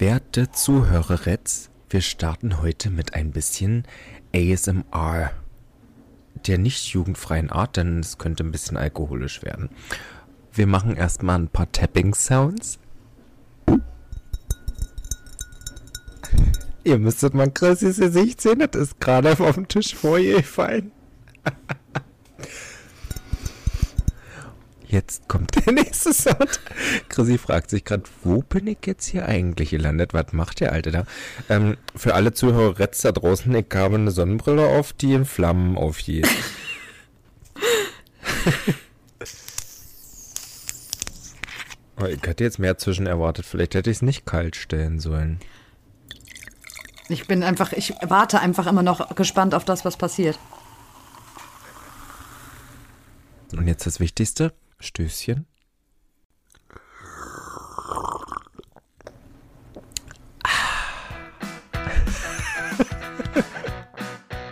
Werte Zuhörerets, wir starten heute mit ein bisschen ASMR. Der nicht jugendfreien Art, denn es könnte ein bisschen alkoholisch werden. Wir machen erstmal ein paar Tapping-Sounds. Ihr müsstet mal Chrissys Gesicht sehen, das ist gerade auf dem Tisch vor ihr gefallen. Jetzt kommt der nächste Sound. Chrissy fragt sich gerade, wo bin ich jetzt hier eigentlich gelandet? Was macht der Alte da? Ähm, für alle Zuhörer da draußen, ich habe eine Sonnenbrille auf, die in Flammen aufgeht. oh, ich hätte jetzt mehr zwischen erwartet. Vielleicht hätte ich es nicht kalt stellen sollen. Ich bin einfach, ich warte einfach immer noch gespannt auf das, was passiert. Und jetzt das Wichtigste. Stößchen.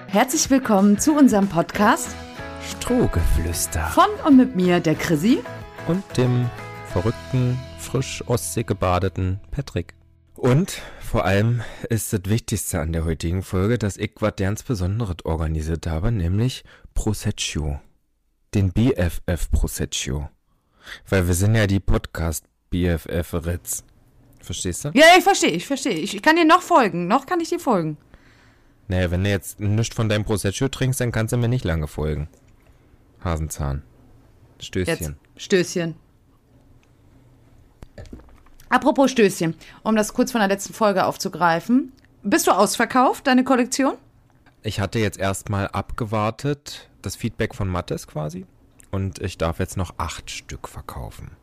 Herzlich willkommen zu unserem Podcast Strohgeflüster. von und mit mir, der Chrissy. Und dem verrückten, frisch Ostsee gebadeten Patrick. Und vor allem ist das Wichtigste an der heutigen Folge, dass ich was ganz Besonderes organisiert habe, nämlich Proseccio den BFF Proseccio. Weil wir sind ja die Podcast BFF Ritz. Verstehst du? Ja, ich verstehe, ich verstehe. Ich kann dir noch folgen. Noch kann ich dir folgen. Naja, wenn du jetzt nichts von deinem Proseccio trinkst, dann kannst du mir nicht lange folgen. Hasenzahn. Stößchen. Jetzt. Stößchen. Apropos Stößchen, um das kurz von der letzten Folge aufzugreifen. Bist du ausverkauft, deine Kollektion? Ich hatte jetzt erstmal abgewartet, das Feedback von Mattes quasi. Und ich darf jetzt noch acht Stück verkaufen.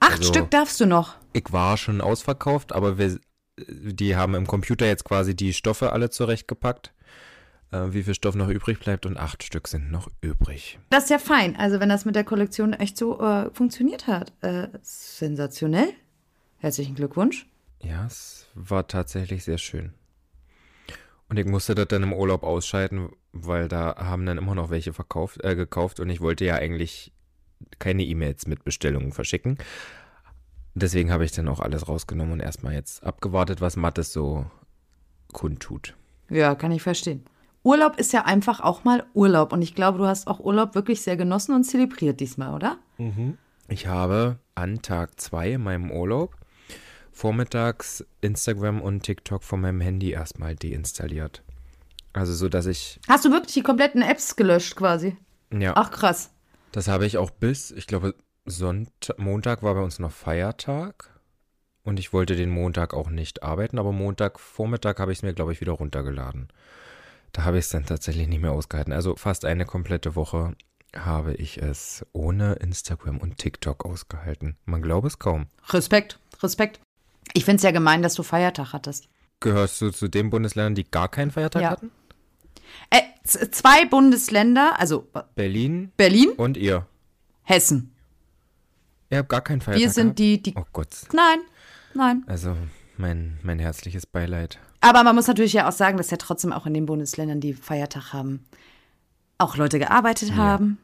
Acht also, Stück darfst du noch? Ich war schon ausverkauft, aber wir, die haben im Computer jetzt quasi die Stoffe alle zurechtgepackt, äh, wie viel Stoff noch übrig bleibt und acht Stück sind noch übrig. Das ist ja fein. Also wenn das mit der Kollektion echt so äh, funktioniert hat. Äh, sensationell. Herzlichen Glückwunsch. Ja, es war tatsächlich sehr schön. Und ich musste das dann im Urlaub ausschalten, weil da haben dann immer noch welche verkauft, äh, gekauft und ich wollte ja eigentlich keine E-Mails mit Bestellungen verschicken. Deswegen habe ich dann auch alles rausgenommen und erstmal jetzt abgewartet, was Mattes so kundtut. Ja, kann ich verstehen. Urlaub ist ja einfach auch mal Urlaub und ich glaube, du hast auch Urlaub wirklich sehr genossen und zelebriert diesmal, oder? Mhm. Ich habe an Tag zwei in meinem Urlaub vormittags Instagram und TikTok von meinem Handy erstmal deinstalliert. Also so, dass ich. Hast du wirklich die kompletten Apps gelöscht quasi? Ja. Ach krass. Das habe ich auch bis, ich glaube, Sonntag, Montag war bei uns noch Feiertag. Und ich wollte den Montag auch nicht arbeiten, aber Montag Vormittag habe ich es mir, glaube ich, wieder runtergeladen. Da habe ich es dann tatsächlich nicht mehr ausgehalten. Also fast eine komplette Woche habe ich es ohne Instagram und TikTok ausgehalten. Man glaube es kaum. Respekt, Respekt. Ich finde es ja gemein, dass du Feiertag hattest. Gehörst du zu den Bundesländern, die gar keinen Feiertag ja. hatten? Äh, zwei Bundesländer, also Berlin, Berlin und ihr. Hessen. Ihr habt gar keinen Feiertag. Wir sind gehabt? die, die. Oh Gott. Nein, nein. Also mein, mein herzliches Beileid. Aber man muss natürlich ja auch sagen, dass ja trotzdem auch in den Bundesländern, die Feiertag haben, auch Leute gearbeitet ja. haben.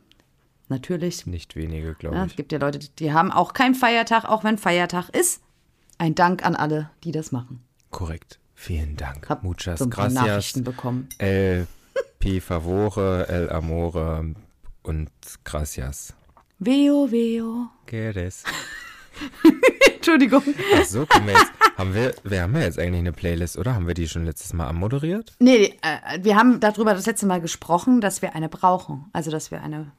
Natürlich. Nicht wenige, glaube ja, ich. Es gibt ja Leute, die haben auch keinen Feiertag, auch wenn Feiertag ist. Ein Dank an alle, die das machen. Korrekt. Vielen Dank. Hab Muchas so gracias. Nachrichten bekommen. El P favore, el amore und gracias. Veo, veo. Quieres. Entschuldigung. Ach so, wir jetzt, haben wir, wir haben ja jetzt eigentlich eine Playlist, oder? Haben wir die schon letztes Mal anmoderiert? Nee, äh, wir haben darüber das letzte Mal gesprochen, dass wir eine brauchen. Also, dass wir eine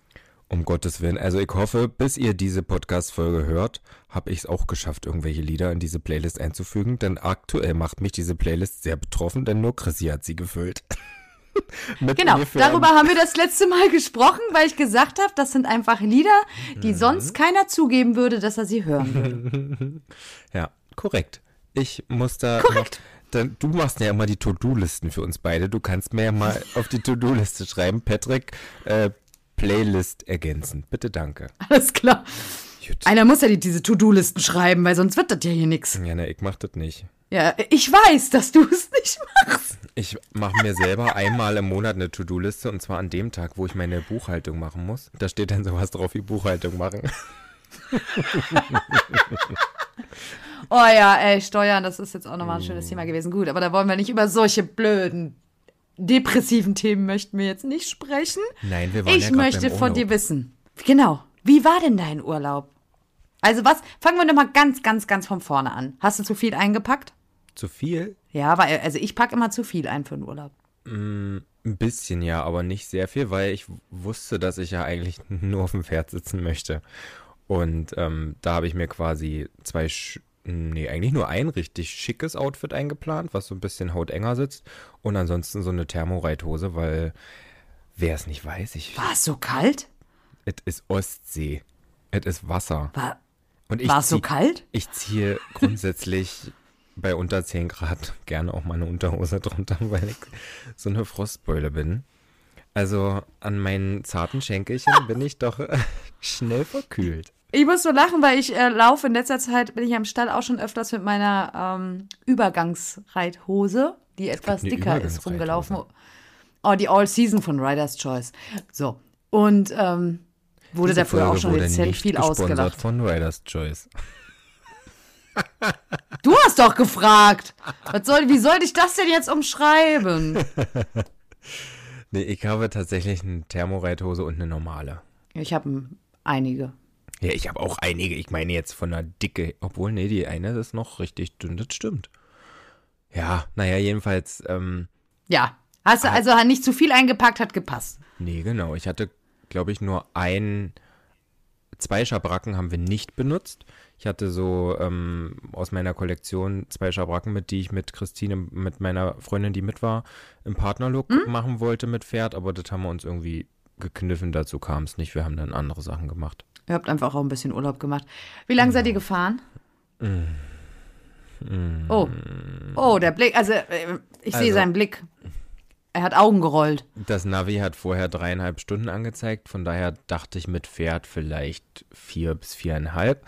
um Gottes Willen. Also ich hoffe, bis ihr diese Podcast-Folge hört, habe ich es auch geschafft, irgendwelche Lieder in diese Playlist einzufügen. Denn aktuell macht mich diese Playlist sehr betroffen, denn nur Chrissy hat sie gefüllt. genau, darüber haben wir das letzte Mal gesprochen, weil ich gesagt habe, das sind einfach Lieder, die mhm. sonst keiner zugeben würde, dass er sie hören würde. ja, korrekt. Ich muss da korrekt. Noch, du machst ja immer die To-Do-Listen für uns beide. Du kannst mir ja mal auf die To-Do-Liste schreiben, Patrick, äh, Playlist ergänzen. Bitte danke. Alles klar. Gut. Einer muss ja die, diese To-Do-Listen schreiben, weil sonst wird das ja hier nichts. Ja, ne, ich mach das nicht. Ja, ich weiß, dass du es nicht machst. Ich mache mir selber einmal im Monat eine To-Do-Liste und zwar an dem Tag, wo ich meine Buchhaltung machen muss. Da steht dann sowas drauf wie Buchhaltung machen. oh ja, ey, Steuern, das ist jetzt auch nochmal ein schönes Thema gewesen. Gut, aber da wollen wir nicht über solche blöden, depressiven Themen möchten wir jetzt nicht sprechen. Nein, wir wollen Ich ja möchte beim von dir wissen. Genau. Wie war denn dein Urlaub? Also was, fangen wir nochmal ganz, ganz, ganz von vorne an. Hast du zu viel eingepackt? Zu viel? Ja, weil, also ich packe immer zu viel ein für den Urlaub. Ein bisschen ja, aber nicht sehr viel, weil ich wusste, dass ich ja eigentlich nur auf dem Pferd sitzen möchte. Und ähm, da habe ich mir quasi zwei, nee, eigentlich nur ein richtig schickes Outfit eingeplant, was so ein bisschen hautenger sitzt. Und ansonsten so eine Thermoreithose, weil wer es nicht weiß, ich, War es so kalt? es ist Ostsee. Es ist Wasser. War, es so kalt? Ich ziehe grundsätzlich bei unter 10 Grad gerne auch meine Unterhose drunter, weil ich so eine Frostbeule bin. Also an meinen zarten Schenkelchen bin ich doch äh, schnell verkühlt. Ich muss so lachen, weil ich äh, laufe in letzter Zeit, bin ich am Stall auch schon öfters mit meiner ähm, Übergangsreithose, die etwas dicker ist, rumgelaufen. Oh, die All Season von Rider's Choice. So. Und ähm, wurde Diese dafür auch Folge schon wurde dezent nicht viel ausgelacht. von Rider's Choice. Du hast doch gefragt. Was soll, wie soll ich das denn jetzt umschreiben? Nee, ich habe tatsächlich eine Thermoreithose und eine normale. Ich habe einige. Ja, ich habe auch einige. Ich meine jetzt von der Dicke. Obwohl, nee, die eine ist noch richtig dünn. Das stimmt. Ja, naja, jedenfalls, ähm, Ja. Hast du also nicht zu viel eingepackt, hat gepasst. Nee, genau. Ich hatte, glaube ich, nur ein, zwei Schabracken haben wir nicht benutzt. Ich hatte so ähm, aus meiner Kollektion zwei Schabracken mit, die ich mit Christine, mit meiner Freundin, die mit war, im Partnerlook machen wollte mit Pferd, aber das haben wir uns irgendwie gekniffen. Dazu kam es nicht. Wir haben dann andere Sachen gemacht. Ihr habt einfach auch ein bisschen Urlaub gemacht. Wie lange seid ihr gefahren? Oh. Oh, der Blick. Also, äh, ich sehe Also- seinen Blick. Er hat Augen gerollt. Das Navi hat vorher dreieinhalb Stunden angezeigt, von daher dachte ich mit Pferd vielleicht vier bis viereinhalb.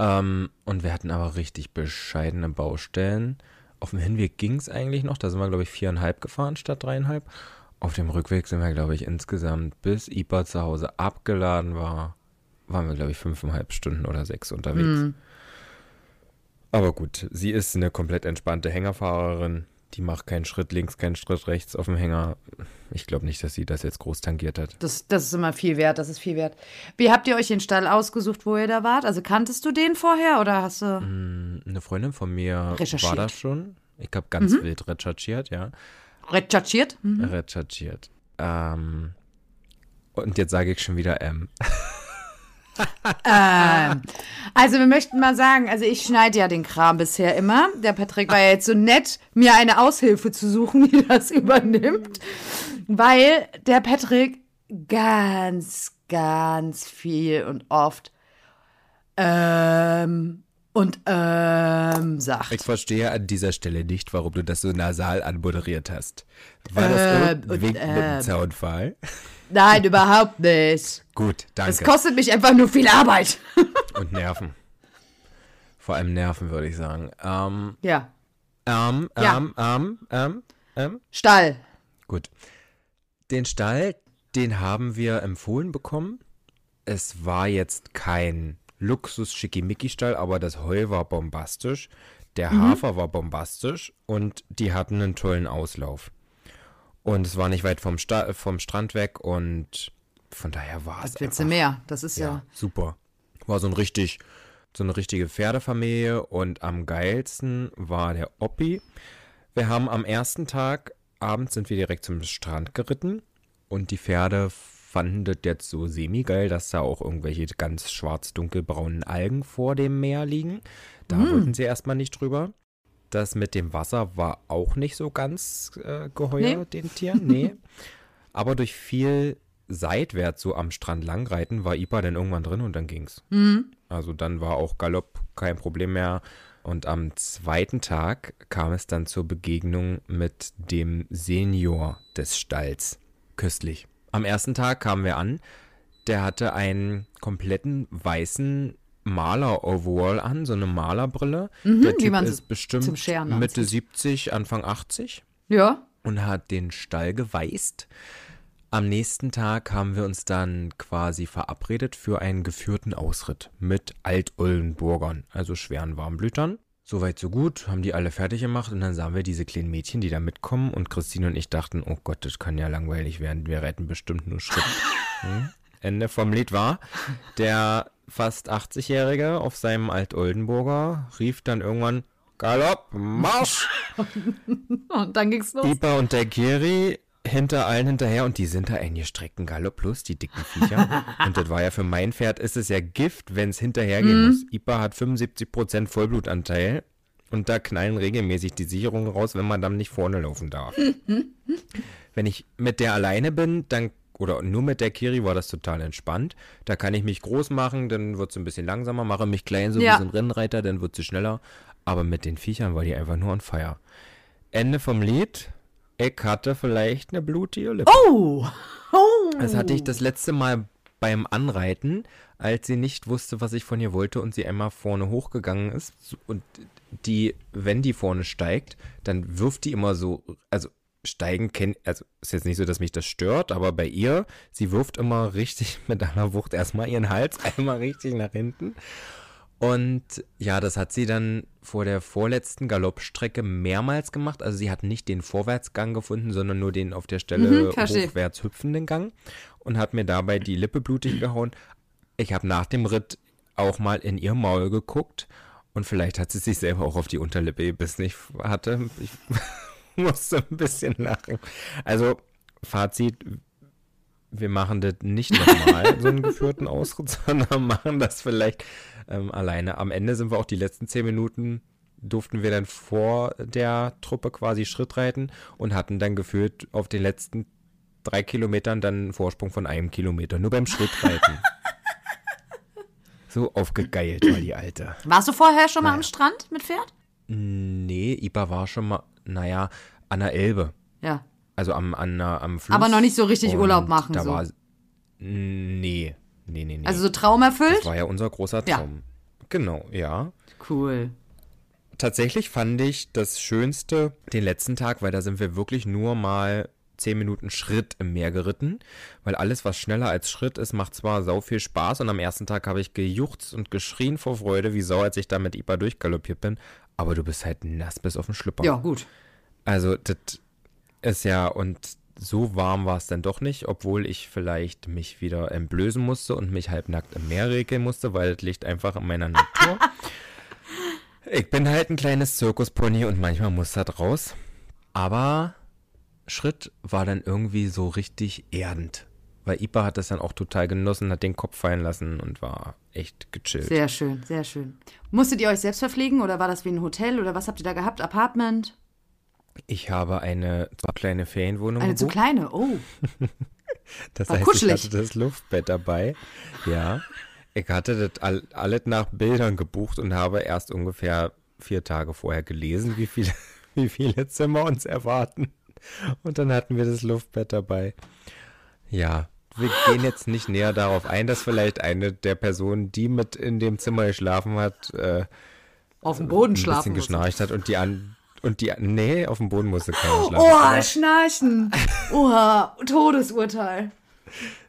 Ähm, und wir hatten aber richtig bescheidene Baustellen. Auf dem Hinweg ging es eigentlich noch, da sind wir, glaube ich, viereinhalb gefahren statt dreieinhalb. Auf dem Rückweg sind wir, glaube ich, insgesamt, bis Ipa zu Hause abgeladen war, waren wir, glaube ich, fünfeinhalb Stunden oder sechs unterwegs. Aber gut, sie ist eine komplett entspannte Hängerfahrerin. Die macht keinen Schritt links, keinen Schritt rechts auf dem Hänger. Ich glaube nicht, dass sie das jetzt groß tangiert hat. Das, das ist immer viel wert, das ist viel wert. Wie habt ihr euch den Stall ausgesucht, wo ihr da wart? Also kanntest du den vorher oder hast du. Eine Freundin von mir war das schon. Ich habe ganz wild recherchiert, ja. recherchiert? Hm. Recherchiert. Ähm, und jetzt sage ich schon wieder ähm. Ähm, also wir möchten mal sagen, also ich schneide ja den Kram bisher immer. Der Patrick war ja jetzt so nett, mir eine Aushilfe zu suchen, die das übernimmt, weil der Patrick ganz, ganz viel und oft ähm und ähm sagt. Ich verstehe an dieser Stelle nicht, warum du das so nasal anmoderiert hast. War das Ähm, irgendein Wink mit dem ähm. Zaunfall? Nein, überhaupt nicht. Gut, Es danke. kostet mich einfach nur viel Arbeit. Und Nerven. Vor allem Nerven, würde ich sagen. Ähm, ja. ähm, Ja. ähm, ähm, ähm, ähm. Stall. Gut. Den Stall, den haben wir empfohlen bekommen. Es war jetzt kein Luxus-Schickimicki-Stall, aber das Heu war bombastisch. Der Hafer war bombastisch und die hatten einen tollen Auslauf. Und es war nicht weit vom, Sta vom Strand weg und von daher war es willst du mehr? Das ist ja. ja, super. War so ein richtig, so eine richtige Pferdefamilie und am geilsten war der Oppi. Wir haben am ersten Tag, abends sind wir direkt zum Strand geritten und die Pferde fanden das jetzt so semi-geil, dass da auch irgendwelche ganz schwarz-dunkelbraunen Algen vor dem Meer liegen. Da wollten sie erstmal nicht drüber. Das mit dem Wasser war auch nicht so ganz äh, geheuer Nee. den Tieren, nee. Aber durch viel seitwärts so am Strand langreiten war Ipa dann irgendwann drin und dann ging's. Also dann war auch Galopp kein Problem mehr. Und am zweiten Tag kam es dann zur Begegnung mit dem Senior des Stalls. Köstlich. Am ersten Tag kamen wir an. Der hatte einen kompletten weißen Maler-Overall an, so eine Malerbrille. der Mhm, wie Typ ist bestimmt Mitte 70, Anfang 80 Ja. und hat den Stall geweißt. Am nächsten Tag haben wir uns dann quasi verabredet für einen geführten Ausritt mit Alt-Oldenburgern, also schweren Warmblütern. Soweit so gut, haben die alle fertig gemacht und dann sahen wir diese kleinen Mädchen, die da mitkommen und Christine und ich dachten, oh Gott, das kann ja langweilig werden, wir retten bestimmt nur Schritt. Hm? Ende vom Lied war, der fast 80-Jährige auf seinem Alt-Oldenburger rief dann irgendwann, Galopp, Marsch! Und dann ging's los. Ipa und der Kiri hinter allen hinterher und die sind da eingestreckten Galopp plus, die dicken Viecher. und das war ja für mein Pferd, ist es ja Gift, wenn es hinterhergehen muss. Ipa hat 75% Vollblutanteil und da knallen regelmäßig die Sicherungen raus, wenn man dann nicht vorne laufen darf. wenn ich mit der alleine bin, dann oder nur mit der Kiri war das total entspannt. Da kann ich mich groß machen, dann wird sie ein bisschen langsamer, mache mich klein, so Ja. wie so ein Rennreiter, dann wird sie schneller. Aber mit den Viechern war die einfach nur on fire. Ende vom Lied. Ich hatte vielleicht eine blutige Lippe. Oh! Oh! Das hatte ich das letzte Mal beim Anreiten, als sie nicht wusste, was ich von ihr wollte und sie einmal vorne hochgegangen ist. Und die, wenn die vorne steigt, dann wirft die immer so, also steigen kennt, also ist jetzt nicht so, dass mich das stört, aber bei ihr, sie wirft immer richtig mit aller Wucht erstmal ihren Hals einmal richtig nach hinten. Und ja, das hat sie dann vor der vorletzten Galoppstrecke mehrmals gemacht. Also sie hat nicht den Vorwärtsgang gefunden, sondern nur den auf der Stelle Mhm, hochwärts hüpfenden Gang und hat mir dabei die Lippe blutig gehauen. Ich habe nach dem Ritt auch mal in ihr Maul geguckt und vielleicht hat sie sich selber auch auf die Unterlippe gebissen. Ich hatte, ich musste ein bisschen lachen. Also Fazit, wir machen das nicht nochmal, so einen geführten Ausritt, sondern machen das vielleicht ähm, alleine. Am Ende sind wir auch die letzten zehn Minuten, durften wir dann vor der Truppe quasi Schritt reiten und hatten dann gefühlt auf den letzten drei Kilometern dann einen Vorsprung von einem Kilometer, nur beim Schrittreiten. so aufgegeilt war die Alte. Warst du vorher schon mal Naja. am Strand mit Pferd? Nee, Ipa war schon mal, naja, an der Elbe. Ja. Also am, an, am Fluss. Aber noch nicht so richtig Und Urlaub machen, Da so. war, nee, nee, nee, nee. Also so Traum erfüllt? das war ja unser großer Ja. Traum. Genau, ja. Cool. Tatsächlich fand ich das Schönste den letzten Tag, weil da sind wir wirklich nur mal zehn Minuten Schritt im Meer geritten, weil alles, was schneller als Schritt ist, macht zwar sau viel Spaß und am ersten Tag habe ich gejuchzt und geschrien vor Freude, wie Sau, als ich da mit Ipa durchgaloppiert bin, aber du bist halt nass bis auf den Schlüpper. Ja, gut. Also, das ist ja, und so warm war es dann doch nicht, obwohl ich vielleicht mich wieder entblößen musste und mich halbnackt im Meer regeln musste, weil das liegt einfach in meiner Natur. ich bin halt ein kleines Zirkuspony und manchmal muss das raus. Aber Schritt war dann irgendwie so richtig erdend. Weil Ipa hat das dann auch total genossen, hat den Kopf fallen lassen und war echt gechillt. Sehr schön, sehr schön. Musstet ihr euch selbst verpflegen oder war das wie ein Hotel oder was habt ihr da gehabt? Apartment? Ich habe eine zu kleine Ferienwohnung Eine zu gebucht. kleine? Oh. Das War heißt, kuschelig. ich hatte das Luftbett dabei. Ja. Ich hatte das all, alles nach Bildern gebucht und habe erst ungefähr vier Tage vorher gelesen, wie viele, wie viele Zimmer uns erwarten. Und dann hatten wir das Luftbett dabei. Ja, wir gehen jetzt nicht näher darauf ein, dass vielleicht eine der Personen, die mit in dem Zimmer geschlafen hat, äh, Auf dem Boden ein schlafen. bisschen musste. geschnarcht hat und die an und die nee, auf dem Boden musste keiner schlafen. Oh, Aber- Schnarchen. Oha, Todesurteil.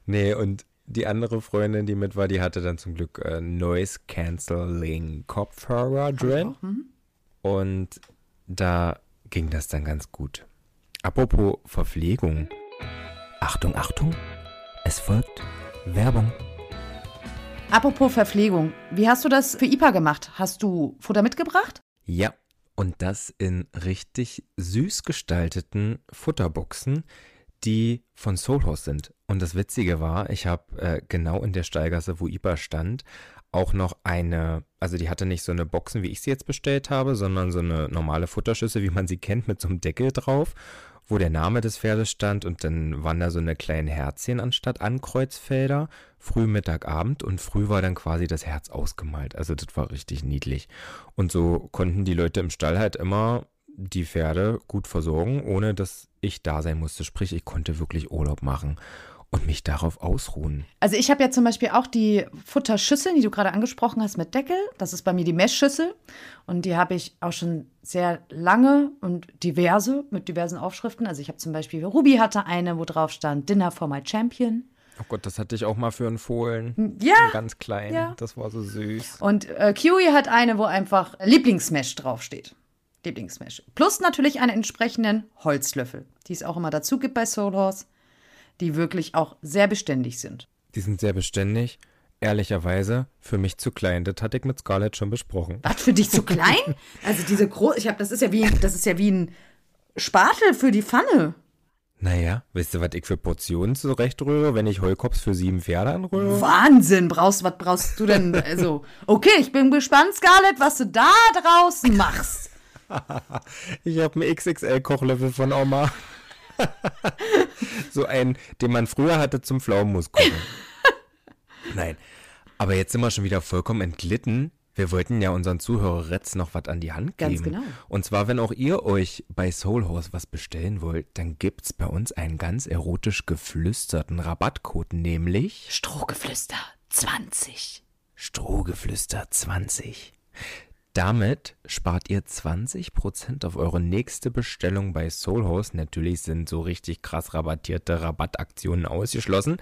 Nee, und die andere Freundin, die mit war, die hatte dann zum Glück äh, Noise Cancelling Kopfhörer drin. Und da ging das dann ganz gut. Apropos Verpflegung. Achtung, Achtung. Es folgt Werbung. Apropos Verpflegung. Wie hast du das für IPA gemacht? Hast du Futter mitgebracht? Ja, und das in richtig süß gestalteten Futterboxen, die von Soulhouse sind. Und das Witzige war, ich habe äh, genau in der Steigasse, wo IPA stand, auch noch eine, also die hatte nicht so eine Boxen, wie ich sie jetzt bestellt habe, sondern so eine normale Futterschüssel, wie man sie kennt, mit so einem Deckel drauf, wo der Name des Pferdes stand und dann waren da so eine kleinen Herzchen anstatt Ankreuzfelder, früh, Mittag, Abend und früh war dann quasi das Herz ausgemalt. Also das war richtig niedlich. Und so konnten die Leute im Stall halt immer die Pferde gut versorgen, ohne dass ich da sein musste. Sprich, ich konnte wirklich Urlaub machen. Und mich darauf ausruhen. Also ich habe ja zum Beispiel auch die Futterschüssel, die du gerade angesprochen hast, mit Deckel. Das ist bei mir die Messschüssel. Und die habe ich auch schon sehr lange und diverse, mit diversen Aufschriften. Also ich habe zum Beispiel, Ruby hatte eine, wo drauf stand, Dinner for my Champion. Oh Gott, das hatte ich auch mal für einen Fohlen. Ja. So ganz klein. Ja. Das war so süß. Und äh, Kiwi hat eine, wo einfach Lieblingsmesh draufsteht. Lieblingsmesh. Plus natürlich einen entsprechenden Holzlöffel, die es auch immer dazu gibt bei Soul Horse, die wirklich auch sehr beständig sind. Die sind sehr beständig. Ehrlicherweise für mich zu klein. Das hatte ich mit Scarlett schon besprochen. Was für dich zu klein? Also diese groß, ich habe, das ist ja wie, das ist ja wie ein Spatel für die Pfanne. Naja, weißt du, was ich für Portionen zurechtrühre, wenn ich Heulkops für sieben Pferde anrühre? Wahnsinn, brauchst, was brauchst du denn? Also, okay, ich bin gespannt, Scarlett, was du da draußen machst. Ich habe einen XXL-Kochlöffel von Oma. so einen, den man früher hatte zum Pflaumenmus. Nein, aber jetzt sind wir schon wieder vollkommen entglitten. Wir wollten ja unseren Zuhörerretz noch was an die Hand geben. Ganz genau. Und zwar, wenn auch ihr euch bei Soul Horse was bestellen wollt, dann gibt's bei uns einen ganz erotisch geflüsterten Rabattcode, nämlich Strohgeflüster 20. Strohgeflüster 20. Damit spart ihr 20% auf eure nächste Bestellung bei Soulhouse. Natürlich sind so richtig krass rabattierte Rabattaktionen ausgeschlossen.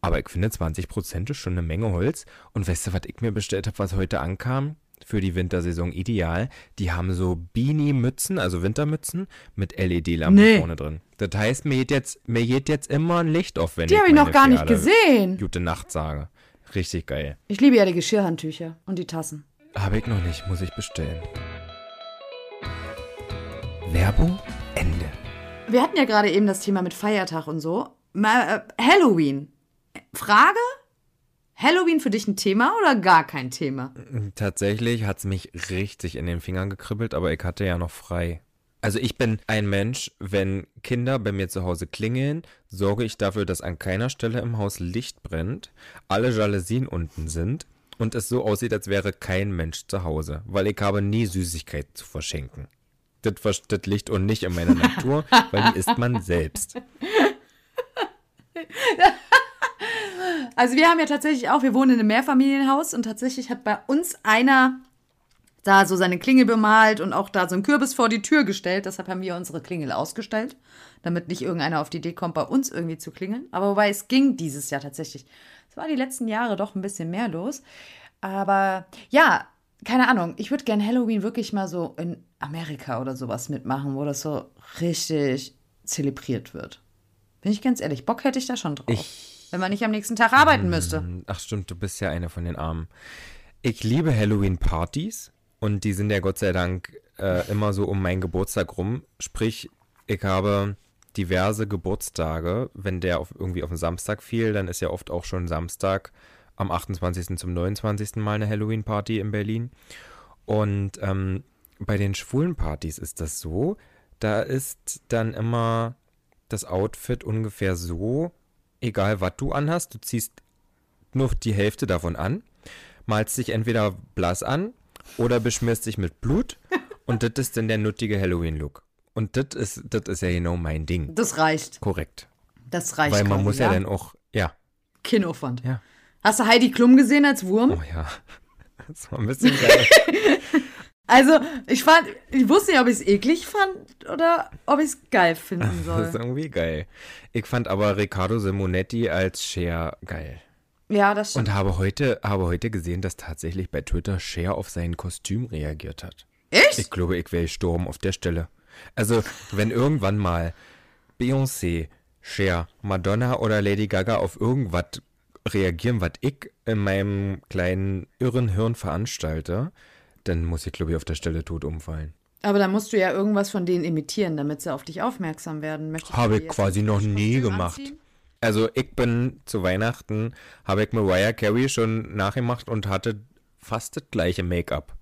Aber ich finde 20% ist schon eine Menge Holz. Und weißt du, was ich mir bestellt habe, was heute ankam? Für die Wintersaison ideal. Die haben so Beanie-Mützen, also Wintermützen, mit LED-Lampen Nee. vorne drin. Das heißt, mir geht jetzt, mir geht jetzt immer ein Licht auf, wenn Die ich habe ich noch gar nicht Pferde gesehen. Gute Nacht sage. Richtig geil. Ich liebe ja die Geschirrhandtücher und die Tassen. Habe ich noch nicht, muss ich bestellen. Werbung Ende. Wir hatten ja gerade eben das Thema mit Feiertag und so. Mal, äh, Halloween. Frage? Halloween für dich ein Thema oder gar kein Thema? Tatsächlich hat es mich richtig in den Fingern gekribbelt, aber ich hatte ja noch frei. Also ich bin ein Mensch, wenn Kinder bei mir zu Hause klingeln, sorge ich dafür, dass an keiner Stelle im Haus Licht brennt, alle Jalousien unten sind und es so aussieht, als wäre kein Mensch zu Hause, weil ich habe nie Süßigkeiten zu verschenken. Das, das liegt und nicht in meiner Natur, weil die isst man selbst. Also wir haben ja tatsächlich auch, wir wohnen in einem Mehrfamilienhaus und tatsächlich hat bei uns einer da so seine Klingel bemalt und auch da so einen Kürbis vor die Tür gestellt. Deshalb haben wir unsere Klingel ausgestellt, damit nicht irgendeiner auf die Idee kommt, bei uns irgendwie zu klingeln. Aber wobei es ging dieses Jahr tatsächlich. Es war die letzten Jahre doch ein bisschen mehr los. Aber ja, keine Ahnung. Ich würde gern Halloween wirklich mal so in Amerika oder sowas mitmachen, wo das so richtig zelebriert wird. Bin ich ganz ehrlich, Bock hätte ich da schon drauf. wenn man nicht am nächsten Tag arbeiten müsste. Ach stimmt, du bist ja eine von den Armen. Ich liebe Halloween-Partys und die sind ja Gott sei Dank äh, immer so um meinen Geburtstag rum. Sprich, ich habe diverse Geburtstage. Wenn der auf, irgendwie auf den Samstag fiel, dann ist ja oft auch schon Samstag am 28. zum 29. Mal eine Halloween-Party in Berlin. Und ähm, bei den schwulen Partys ist das so, da ist dann immer das Outfit ungefähr so, egal was du anhast, du ziehst nur die Hälfte davon an, malst dich entweder blass an oder beschmierst dich mit Blut und das ist dann der nuttige Halloween-Look. Und das ist, das ist ja genau mein Ding. Das reicht. Korrekt. Das reicht. Weil man quasi, muss ja dann auch, ja, Kinoaufwand. Ja. Hast du Heidi Klum gesehen als Wurm? oh ja, das war ein bisschen geil. Also, ich fand, ich wusste nicht, ob ich es eklig fand oder ob ich es geil finden Das ist soll. irgendwie geil. Ich fand aber Riccardo Simonetti als Cher geil. Ja, das stimmt. Und habe heute, habe heute gesehen, dass tatsächlich bei Twitter Cher auf sein Kostüm reagiert hat. Echt? Ich glaube, ich wäre gestorben auf der Stelle. Also, wenn irgendwann mal Beyoncé, Cher, Madonna oder Lady Gaga auf irgendwas reagieren, was ich in meinem kleinen irren Hirn veranstalte, dann muss ich, glaube ich, auf der Stelle tot umfallen. Aber dann musst du ja irgendwas von denen imitieren, damit sie auf dich aufmerksam werden. Möchtest Habe ich quasi noch nie gemacht. anziehen? Also, ich bin zu Weihnachten, habe ich Mariah Carey schon nachgemacht und hatte fast das gleiche Make-up.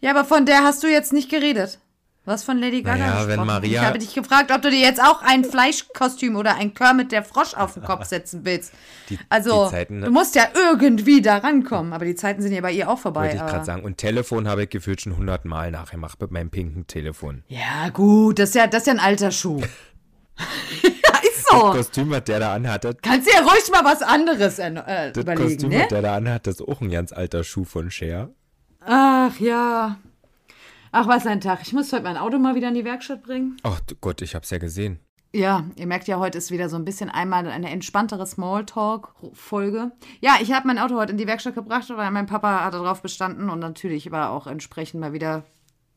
Ja, aber von der hast du jetzt nicht geredet. Was von Lady Gaga Naja, wenn. Maria- Ich habe dich gefragt, ob du dir jetzt auch ein Fleischkostüm oder ein Kermit der Frosch auf den Kopf setzen willst. Die- also, die Zeiten- du musst ja irgendwie da rankommen. Aber die Zeiten sind ja bei ihr auch vorbei. Wollte ich gerade sagen. Und Telefon habe ich gefühlt schon 100 Mal nachgemacht mit meinem pinken Telefon. Ja, gut, das ist ja, das ist ja ein alter Schuh. ja, ist so. Das Kostüm, was der da anhatte, Kannst du ja ruhig mal was anderes äh, das überlegen, Kostüm, ne? was der da anhat, das ist auch ein ganz alter Schuh von Cher. Ach ja. Ach, was ein Tag. Ich muss heute mein Auto mal wieder in die Werkstatt bringen. Ach du Gott, ich hab's ja gesehen. Ja, ihr merkt ja, heute ist wieder so ein bisschen einmal eine entspanntere Smalltalk-Folge. Ja, ich habe mein Auto heute in die Werkstatt gebracht, weil mein Papa hatte darauf bestanden und natürlich war auch entsprechend mal wieder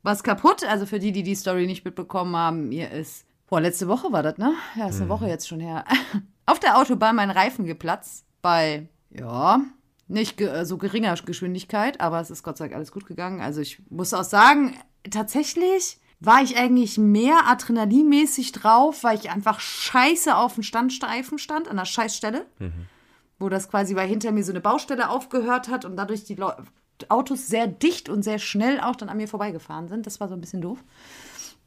was kaputt. Also für die, die die Story nicht mitbekommen haben, mir ist, boah, letzte Woche war das, ne? Ja, ist eine Woche jetzt schon her. Auf der Autobahn mein Reifen geplatzt bei, ja, nicht ge so geringer Geschwindigkeit, aber es ist Gott sei Dank alles gut gegangen. Also ich muss auch sagen, tatsächlich war ich eigentlich mehr adrenalinmäßig drauf, weil ich einfach scheiße auf dem Standstreifen stand, an der Scheißstelle. Wo das quasi, weil hinter mir so eine Baustelle aufgehört hat und dadurch die Leu Autos sehr dicht und sehr schnell auch dann an mir vorbeigefahren sind. Das war so ein bisschen doof.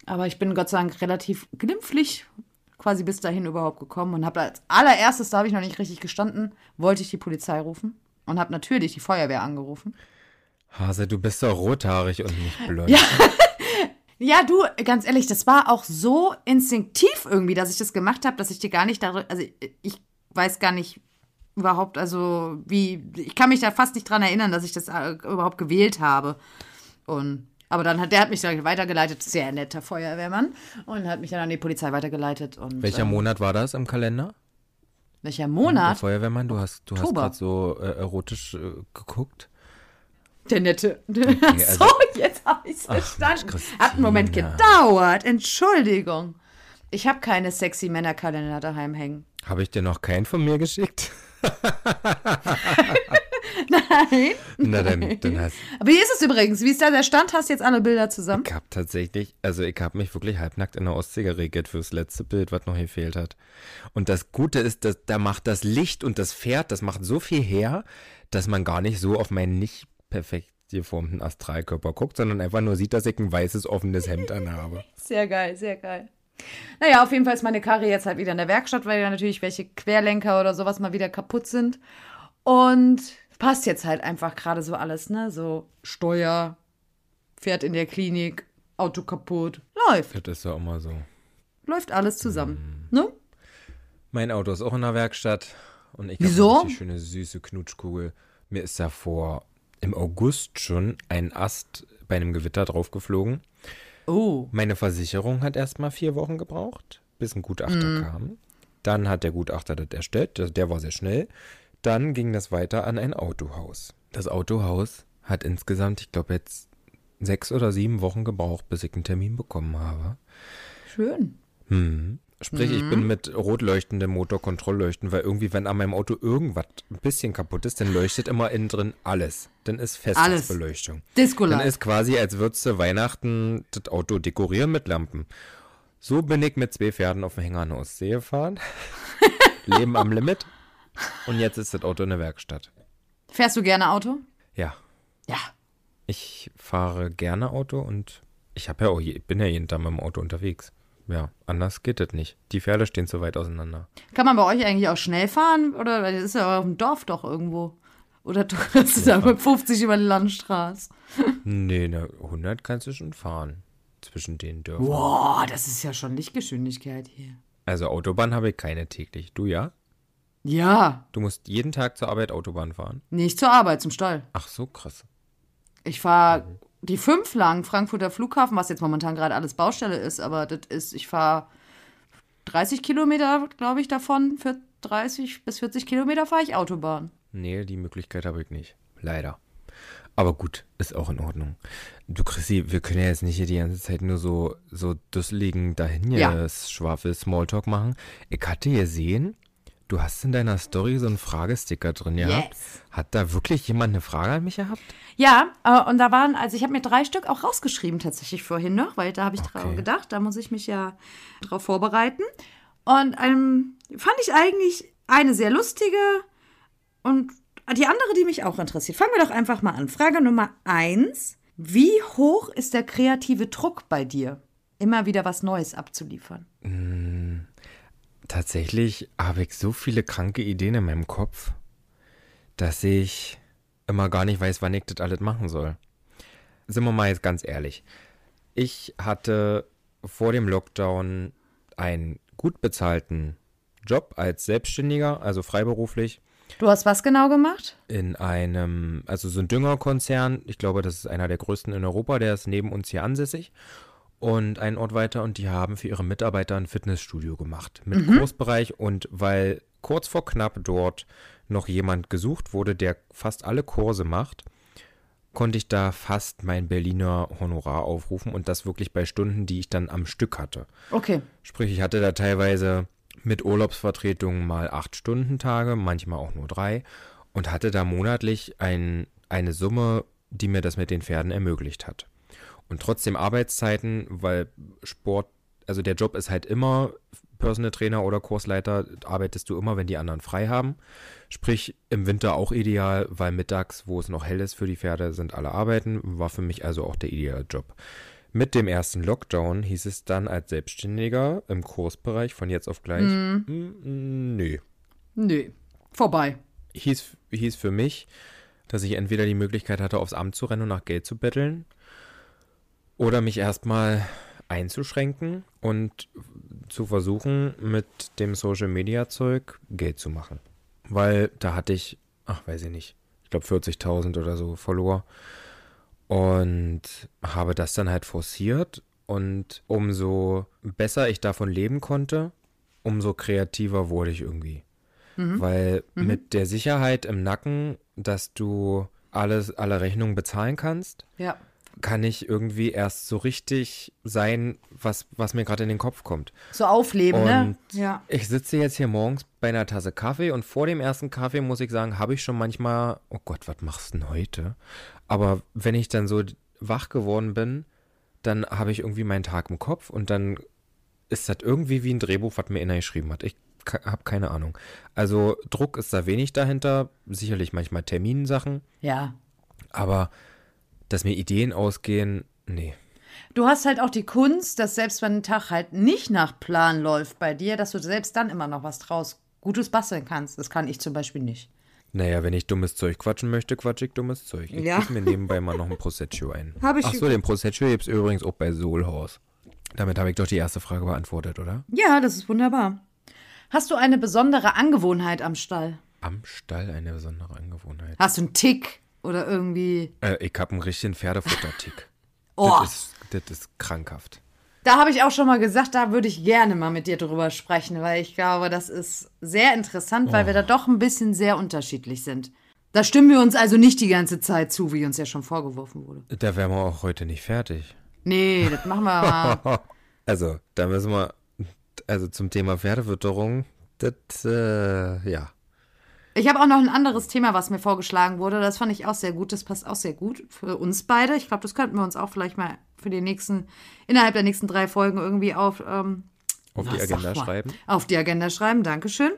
Aber ich bin Gott sei Dank relativ glimpflich quasi bis dahin überhaupt gekommen und habe als allererstes, da habe ich noch nicht richtig gestanden, wollte ich die Polizei rufen und habe natürlich die Feuerwehr angerufen. Hase, du bist doch rothaarig und nicht blond. Ja, du, ganz ehrlich, das war auch so instinktiv irgendwie, dass ich das gemacht habe, dass ich dir gar nicht darüber, also ich weiß gar nicht überhaupt, also wie, ich kann mich da fast nicht dran erinnern, dass ich das äh, überhaupt gewählt habe. Und, aber dann hat, der hat mich dann weitergeleitet, sehr netter Feuerwehrmann, und hat mich dann an die Polizei weitergeleitet. Und, Welcher ähm, Monat war das im Kalender? Welcher Der Monat? Feuerwehrmann, du hast, du hast Oktober. gerade so äh, erotisch äh, geguckt. Der nette. also- so, jetzt habe ich es verstanden. Hat einen Moment gedauert. Entschuldigung. Ich habe keine sexy Männerkalender daheim hängen. Habe ich dir noch keinen von mir geschickt? Nein. Na, dann, dann hast Aber wie ist es übrigens? Wie ist da der Stand? Hast du jetzt alle Bilder zusammen? ich hab tatsächlich, also ich habe mich wirklich halbnackt in der Ostsee geregelt fürs letzte Bild, was noch gefehlt hat. Und das Gute ist, dass da macht das Licht und das Pferd, das macht so viel her, dass man gar nicht so auf meinen nicht perfekt geformten Astralkörper guckt, sondern einfach nur sieht, dass ich ein weißes, offenes Hemd anhabe. Sehr geil, sehr geil. Naja, auf jeden Fall ist meine Karre jetzt halt wieder in der Werkstatt, weil ja natürlich welche Querlenker oder sowas mal wieder kaputt sind. Und passt jetzt halt einfach gerade so alles, ne? So Steuer, Pferd in der Klinik, Auto kaputt. Läuft. Das ist ja immer so. Läuft alles zusammen. Ne? Mein Auto ist auch in der Werkstatt und ich Wieso? habe die schöne süße Knutschkugel. Mir ist da vor im August schon ein Ast bei einem Gewitter draufgeflogen. Oh. Meine Versicherung hat erst mal vier Wochen gebraucht, bis ein Gutachter kam. Dann hat der Gutachter das erstellt, der war sehr schnell. Dann ging das weiter an ein Autohaus. Das Autohaus hat insgesamt, ich glaube jetzt sechs oder sieben Wochen gebraucht, bis ich einen Termin bekommen habe. Schön. Hm. Sprich, ich bin mit rot leuchtendem Motorkontrollleuchten, weil irgendwie, wenn an meinem Auto irgendwas ein bisschen kaputt ist, dann leuchtet immer innen drin alles. Dann ist Alles. Festnetzbeleuchtung. Disco Dann ist quasi, als würdest du Weihnachten das Auto dekorieren mit Lampen. So bin ich mit zwei Pferden auf dem Hänger an der Ostsee gefahren. Leben am Limit. Und jetzt ist das Auto in der Werkstatt. Fährst du gerne Auto? Ja, Ja. ich fahre gerne Auto und ich habe ja auch, ich bin ja jeden Tag mit dem Auto unterwegs. Ja, anders geht das nicht. Die Pferde stehen zu weit auseinander. Kann man bei euch eigentlich auch schnell fahren? Oder das ist ja auf dem Dorf doch irgendwo. Oder du hast da mit 50 über die Landstraße. Nee, ne, 100 kannst du schon fahren. Zwischen den Dörfern. Boah, das ist ja schon Lichtgeschwindigkeit hier. Also Autobahn habe ich keine täglich. Du ja? Ja, Du musst jeden Tag zur Arbeit Autobahn fahren. nicht zur Arbeit, zum Stall. Ach so, krass. Ich fahre die fünf lang, Frankfurter Flughafen, was jetzt momentan gerade alles Baustelle ist, aber das ist, ich fahre 30 Kilometer, glaube ich, davon. Für 30 bis 40 Kilometer fahre ich Autobahn. Nee, die Möglichkeit habe ich nicht. Leider. Aber gut, ist auch in Ordnung. Du, Chrissy, wir können ja jetzt nicht hier die ganze Zeit nur so, so dusseligen dahin Ja. ja. Schwafel Smalltalk machen. Ich hatte gesehen, du hast in deiner Story so einen Fragesticker drin gehabt. Yes. Hat da wirklich jemand eine Frage an mich gehabt? Ja, äh, und da waren, also ich habe mir drei Stück auch rausgeschrieben tatsächlich vorhin noch, weil da habe ich dran Okay. gedacht, da muss ich mich ja drauf vorbereiten. Und ähm, fand ich eigentlich eine sehr lustige und die andere, die mich auch interessiert. Fangen wir doch einfach mal an. Frage Nummer eins. Wie hoch ist der kreative Druck bei dir, immer wieder was Neues abzuliefern? Tatsächlich habe ich so viele kranke Ideen in meinem Kopf, dass ich immer gar nicht weiß, wann ich das alles machen soll. Sind wir mal jetzt ganz ehrlich. Ich hatte vor dem Lockdown einen gut bezahlten Job als Selbstständiger, also freiberuflich. Du hast was genau gemacht? In einem, also so ein Düngerkonzern, ich glaube, das ist einer der größten in Europa, der ist neben uns hier ansässig und einen Ort weiter und die haben für ihre Mitarbeiter ein Fitnessstudio gemacht mit mhm. Kursbereich und weil kurz vor knapp dort noch jemand gesucht wurde, der fast alle Kurse macht, konnte ich da fast mein Berliner Honorar aufrufen und das wirklich bei Stunden, die ich dann am Stück hatte. Okay. Sprich, ich hatte da teilweise mit Urlaubsvertretungen mal acht Stunden Tage, manchmal auch nur drei und hatte da monatlich ein, eine Summe, die mir das mit den Pferden ermöglicht hat. Und trotzdem Arbeitszeiten, weil Sport, also der Job ist halt immer Personal Trainer oder Kursleiter, arbeitest du immer, wenn die anderen frei haben. Sprich, im Winter auch ideal, weil mittags, wo es noch hell ist für die Pferde, sind alle arbeiten. War für mich also auch der ideale Job. Mit dem ersten Lockdown hieß es dann als Selbstständiger im Kursbereich von jetzt auf gleich, mm. Mm, nö. Nö, vorbei. Hieß, hieß für mich, dass ich entweder die Möglichkeit hatte, aufs Amt zu rennen und nach Geld zu betteln oder mich erstmal einzuschränken und zu versuchen, mit dem Social Media Zeug Geld zu machen. Weil da hatte ich, ach, weiß ich nicht, ich glaube 40.000 oder so Follower und habe das dann halt forciert und umso besser ich davon leben konnte, umso kreativer wurde ich irgendwie. Mhm. Weil mhm. mit der Sicherheit im Nacken, dass du alles, alle Rechnungen bezahlen kannst, ja kann ich irgendwie erst so richtig sein, was, was mir gerade in den Kopf kommt. So aufleben, ne? und ne? Ja. Ich sitze jetzt hier morgens bei einer Tasse Kaffee und vor dem ersten Kaffee muss ich sagen, habe ich schon manchmal, oh Gott, was machst du denn heute? Aber wenn ich dann so wach geworden bin, dann habe ich irgendwie meinen Tag im Kopf und dann ist das irgendwie wie ein Drehbuch, was mir inner geschrieben hat. Ich habe keine Ahnung. Also Druck ist da wenig dahinter, sicherlich manchmal Terminsachen. Ja. Aber dass mir Ideen ausgehen, nee. Du hast halt auch die Kunst, dass selbst wenn ein Tag halt nicht nach Plan läuft bei dir, dass du selbst dann immer noch was draus Gutes basteln kannst. Das kann ich zum Beispiel nicht. Naja, wenn ich dummes Zeug quatschen möchte, quatsch ich dummes Zeug. Ich ja. mir nebenbei mal noch ein Prosecco ein. Hab ich Achso, den Prosecco gibt es übrigens auch bei Soulhaus. Damit habe ich doch die erste Frage beantwortet, oder? Ja, das ist wunderbar. Hast du eine besondere Angewohnheit am Stall? Am Stall eine besondere Angewohnheit? Hast du einen Tick? Oder irgendwie. Äh, ich habe einen richtigen Pferdefuttertick. oh. Das ist, das ist krankhaft. Da habe ich auch schon mal gesagt, da würde ich gerne mal mit dir drüber sprechen, weil ich glaube, das ist sehr interessant, weil oh. wir da doch ein bisschen sehr unterschiedlich sind. Da stimmen wir uns also nicht die ganze Zeit zu, wie uns ja schon vorgeworfen wurde. Da wären wir auch heute nicht fertig. Nee, das machen wir mal. also, da müssen wir, also zum Thema Pferdefütterung, das, äh, ja. Ich habe auch noch ein anderes Thema, was mir vorgeschlagen wurde. Das fand ich auch sehr gut. Das passt auch sehr gut für uns beide. Ich glaube, das könnten wir uns auch vielleicht mal für die nächsten, innerhalb der nächsten drei Folgen irgendwie auf, ähm, auf die Agenda schreiben. Auf die Agenda schreiben, Dankeschön.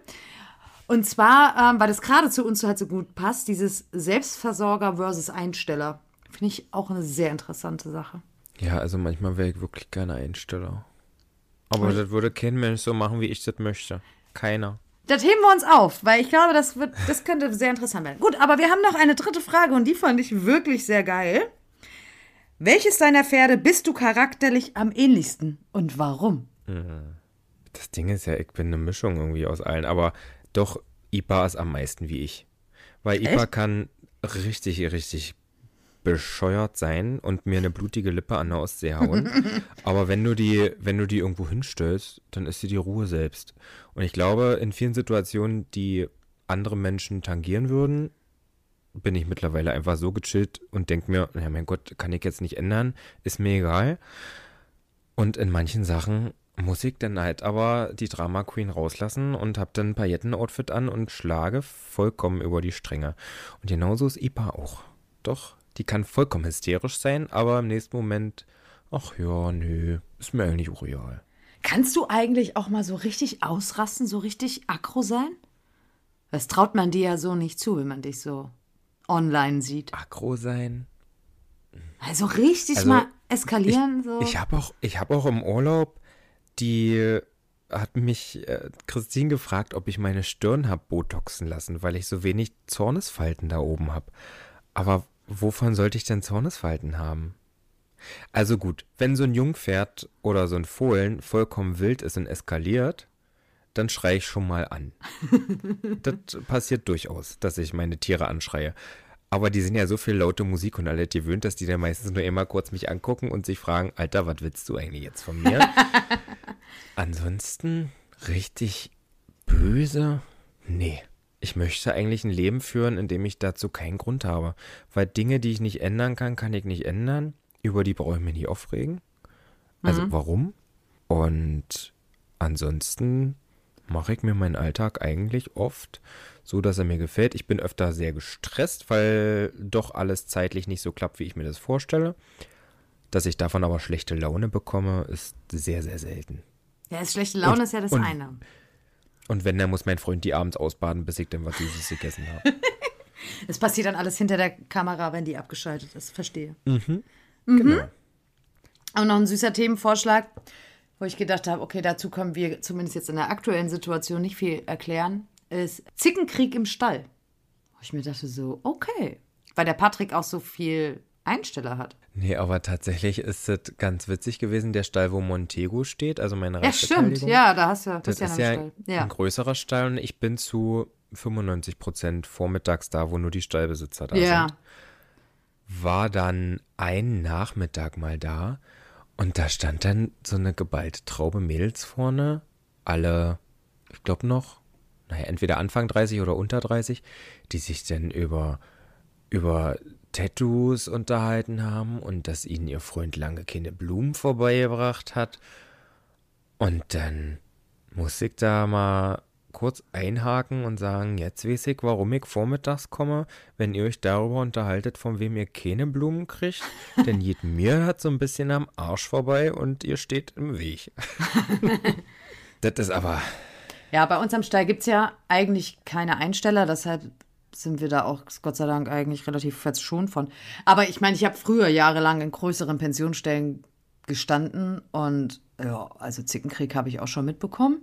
Und zwar, ähm, weil das gerade zu uns halt so gut passt, dieses Selbstversorger versus Einsteller. Finde ich auch eine sehr interessante Sache. Ja, also manchmal wäre ich wirklich gerne Einsteller. Aber Und? das würde kein Mensch so machen, wie ich das möchte. Keiner. Das heben wir uns auf, weil ich glaube, das, wird, das könnte sehr interessant werden. Gut, aber wir haben noch eine dritte Frage und die fand ich wirklich sehr geil. Welches deiner Pferde bist du charakterlich am ähnlichsten und warum? Mhm. Das Ding ist ja, ich bin eine Mischung irgendwie aus allen, aber doch, Ipa ist am meisten wie ich. Weil Ipa kann richtig, richtig bescheuert sein und mir eine blutige Lippe an der Ostsee hauen. Aber wenn du die, wenn du die irgendwo hinstellst, dann ist sie die Ruhe selbst. Und ich glaube, in vielen Situationen, die andere Menschen tangieren würden, bin ich mittlerweile einfach so gechillt und denke mir, ja mein Gott, kann ich jetzt nicht ändern, ist mir egal. Und in manchen Sachen muss ich dann halt aber die Drama Queen rauslassen und habe dann ein Pailletten-Outfit an und schlage vollkommen über die Stränge. Und genauso ist Ipa auch. Doch, die kann vollkommen hysterisch sein, aber im nächsten Moment, ach ja, nö, ist mir eigentlich auch real. Kannst du eigentlich auch mal so richtig ausrasten, so richtig aggro sein? Das traut man dir ja so nicht zu, wenn man dich so online sieht. Aggro sein? Also richtig also, mal eskalieren ich, so. Ich habe auch, hab auch im Urlaub die hat mich äh, Christine gefragt, ob ich meine Stirn habe botoxen lassen, weil ich so wenig Zornesfalten da oben habe. Aber Wovon sollte ich denn Zornesfalten haben? Also gut, wenn so ein Jungpferd oder so ein Fohlen vollkommen wild ist und eskaliert, dann schreie ich schon mal an. das passiert durchaus, dass ich meine Tiere anschreie. Aber die sind ja so viel laute Musik und alle gewöhnt, dass die dann meistens nur immer kurz mich angucken und sich fragen, Alter, was willst du eigentlich jetzt von mir? Ansonsten richtig böse? Nee. Ich möchte eigentlich ein Leben führen, in dem ich dazu keinen Grund habe. Weil Dinge, die ich nicht ändern kann, kann ich nicht ändern. Über die brauche ich mir nie aufregen. Also mhm. warum? Und ansonsten mache ich mir meinen Alltag eigentlich oft so, dass er mir gefällt. Ich bin öfter sehr gestresst, weil doch alles zeitlich nicht so klappt, wie ich mir das vorstelle. Dass ich davon aber schlechte Laune bekomme, ist sehr, sehr selten. Ja, schlechte Laune und, ist ja das und, eine. Und wenn, dann muss mein Freund die abends ausbaden, bis ich dann was Süßes gegessen habe. Es passiert dann alles hinter der Kamera, wenn die abgeschaltet ist. Verstehe. Mhm. mhm. Genau. Und noch ein süßer Themenvorschlag wo ich gedacht habe, okay, dazu können wir zumindest jetzt in der aktuellen Situation nicht viel erklären, ist Zickenkrieg im Stall. Wo ich mir dachte so, okay, weil der Patrick auch so viel Einsteller hat. Nee, aber tatsächlich ist es ganz witzig gewesen, der Stall, wo Montego steht, also meine Ja, stimmt, ja, da hast du das, das ist ja, ein, ja. ein größerer Stall und ich bin zu 95 Prozent vormittags da, wo nur die Stallbesitzer da ja. sind. War dann ein Nachmittag mal da und da stand dann so eine geballte Traube Mädels vorne, alle, ich glaube noch, naja, entweder Anfang 30 oder unter 30, die sich dann über, über Tattoos unterhalten haben und dass ihnen ihr Freund lange keine Blumen vorbeigebracht hat. Und dann muss ich da mal kurz einhaken und sagen, jetzt weiß ich, warum ich vormittags komme, wenn ihr euch darüber unterhaltet, von wem ihr keine Blumen kriegt. Denn jed mir hat so ein bisschen am Arsch vorbei und ihr steht im Weg. das ist aber. Ja, bei uns am Stall gibt es ja eigentlich keine Einsteller, deshalb sind wir da auch Gott sei Dank eigentlich relativ verschont von. Aber ich meine, ich habe früher jahrelang in größeren Pensionsstellen gestanden und ja, also Zickenkrieg habe ich auch schon mitbekommen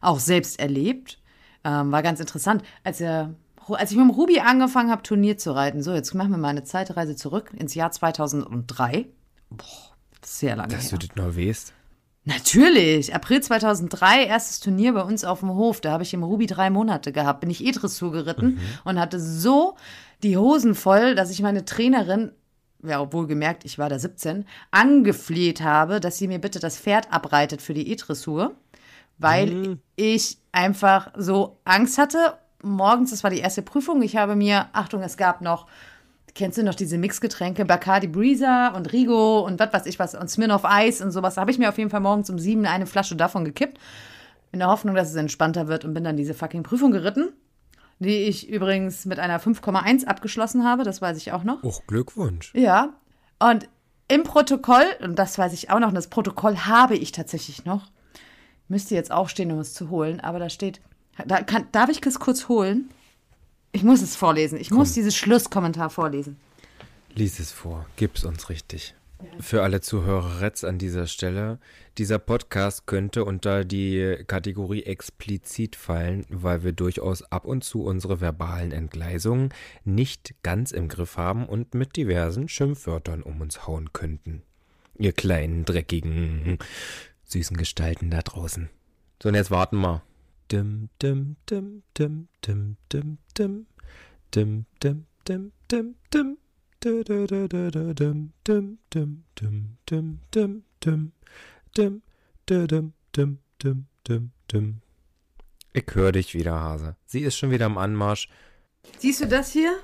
auch selbst erlebt. Ähm, war ganz interessant. Als, er, als ich mit dem Ruby angefangen habe, Turnier zu reiten, so, jetzt machen wir mal eine Zeitreise zurück ins Jahr 2003. Boah, sehr lange Dass her. du das noch weißt. Natürlich. April 2003, erstes Turnier bei uns auf dem Hof. Da habe ich im Ruby drei Monate gehabt. Bin ich E-Dressur geritten mhm. und hatte so die Hosen voll, dass ich meine Trainerin ja, obwohl gemerkt, ich war da 17, angefleht habe, dass sie mir bitte das Pferd abreitet für die E-Dressur weil mhm. ich einfach so Angst hatte. Morgens, das war die erste Prüfung, ich habe mir, Achtung, es gab noch, kennst du noch diese Mixgetränke, Bacardi Breezer und Rigo und was weiß ich was und Smirnoff Eis und sowas. Da habe ich mir auf jeden Fall morgens um sieben eine Flasche davon gekippt, in der Hoffnung, dass es entspannter wird und bin dann diese fucking Prüfung geritten, die ich übrigens mit einer 5,1 abgeschlossen habe, das weiß ich auch noch. Och, Glückwunsch. Ja, und im Protokoll, und das weiß ich auch noch, und das Protokoll habe ich tatsächlich noch, müsste jetzt aufstehen, um es zu holen, aber da steht, da kann, darf ich es kurz holen? Ich muss es vorlesen. Ich Komm. muss dieses Schlusskommentar vorlesen. Lies es vor. Gib's uns richtig. Für alle Zuhörer jetzt an dieser Stelle, dieser Podcast könnte unter die Kategorie explizit fallen, weil wir durchaus ab und zu unsere verbalen Entgleisungen nicht ganz im Griff haben und mit diversen Schimpfwörtern um uns hauen könnten. Ihr kleinen, dreckigen süßen Gestalten da draußen. So, und jetzt warten wir. Dim, dim, dim, dim, dim, dim, dim. Dim, dim, dim, dim, dim. Dim, dim, dim, dim, dim, dim, dim. Dim, dim, dim, dim, dim, dim. dim. Ich höre dich wieder, Hase. Sie ist schon wieder am Anmarsch. Siehst du das hier?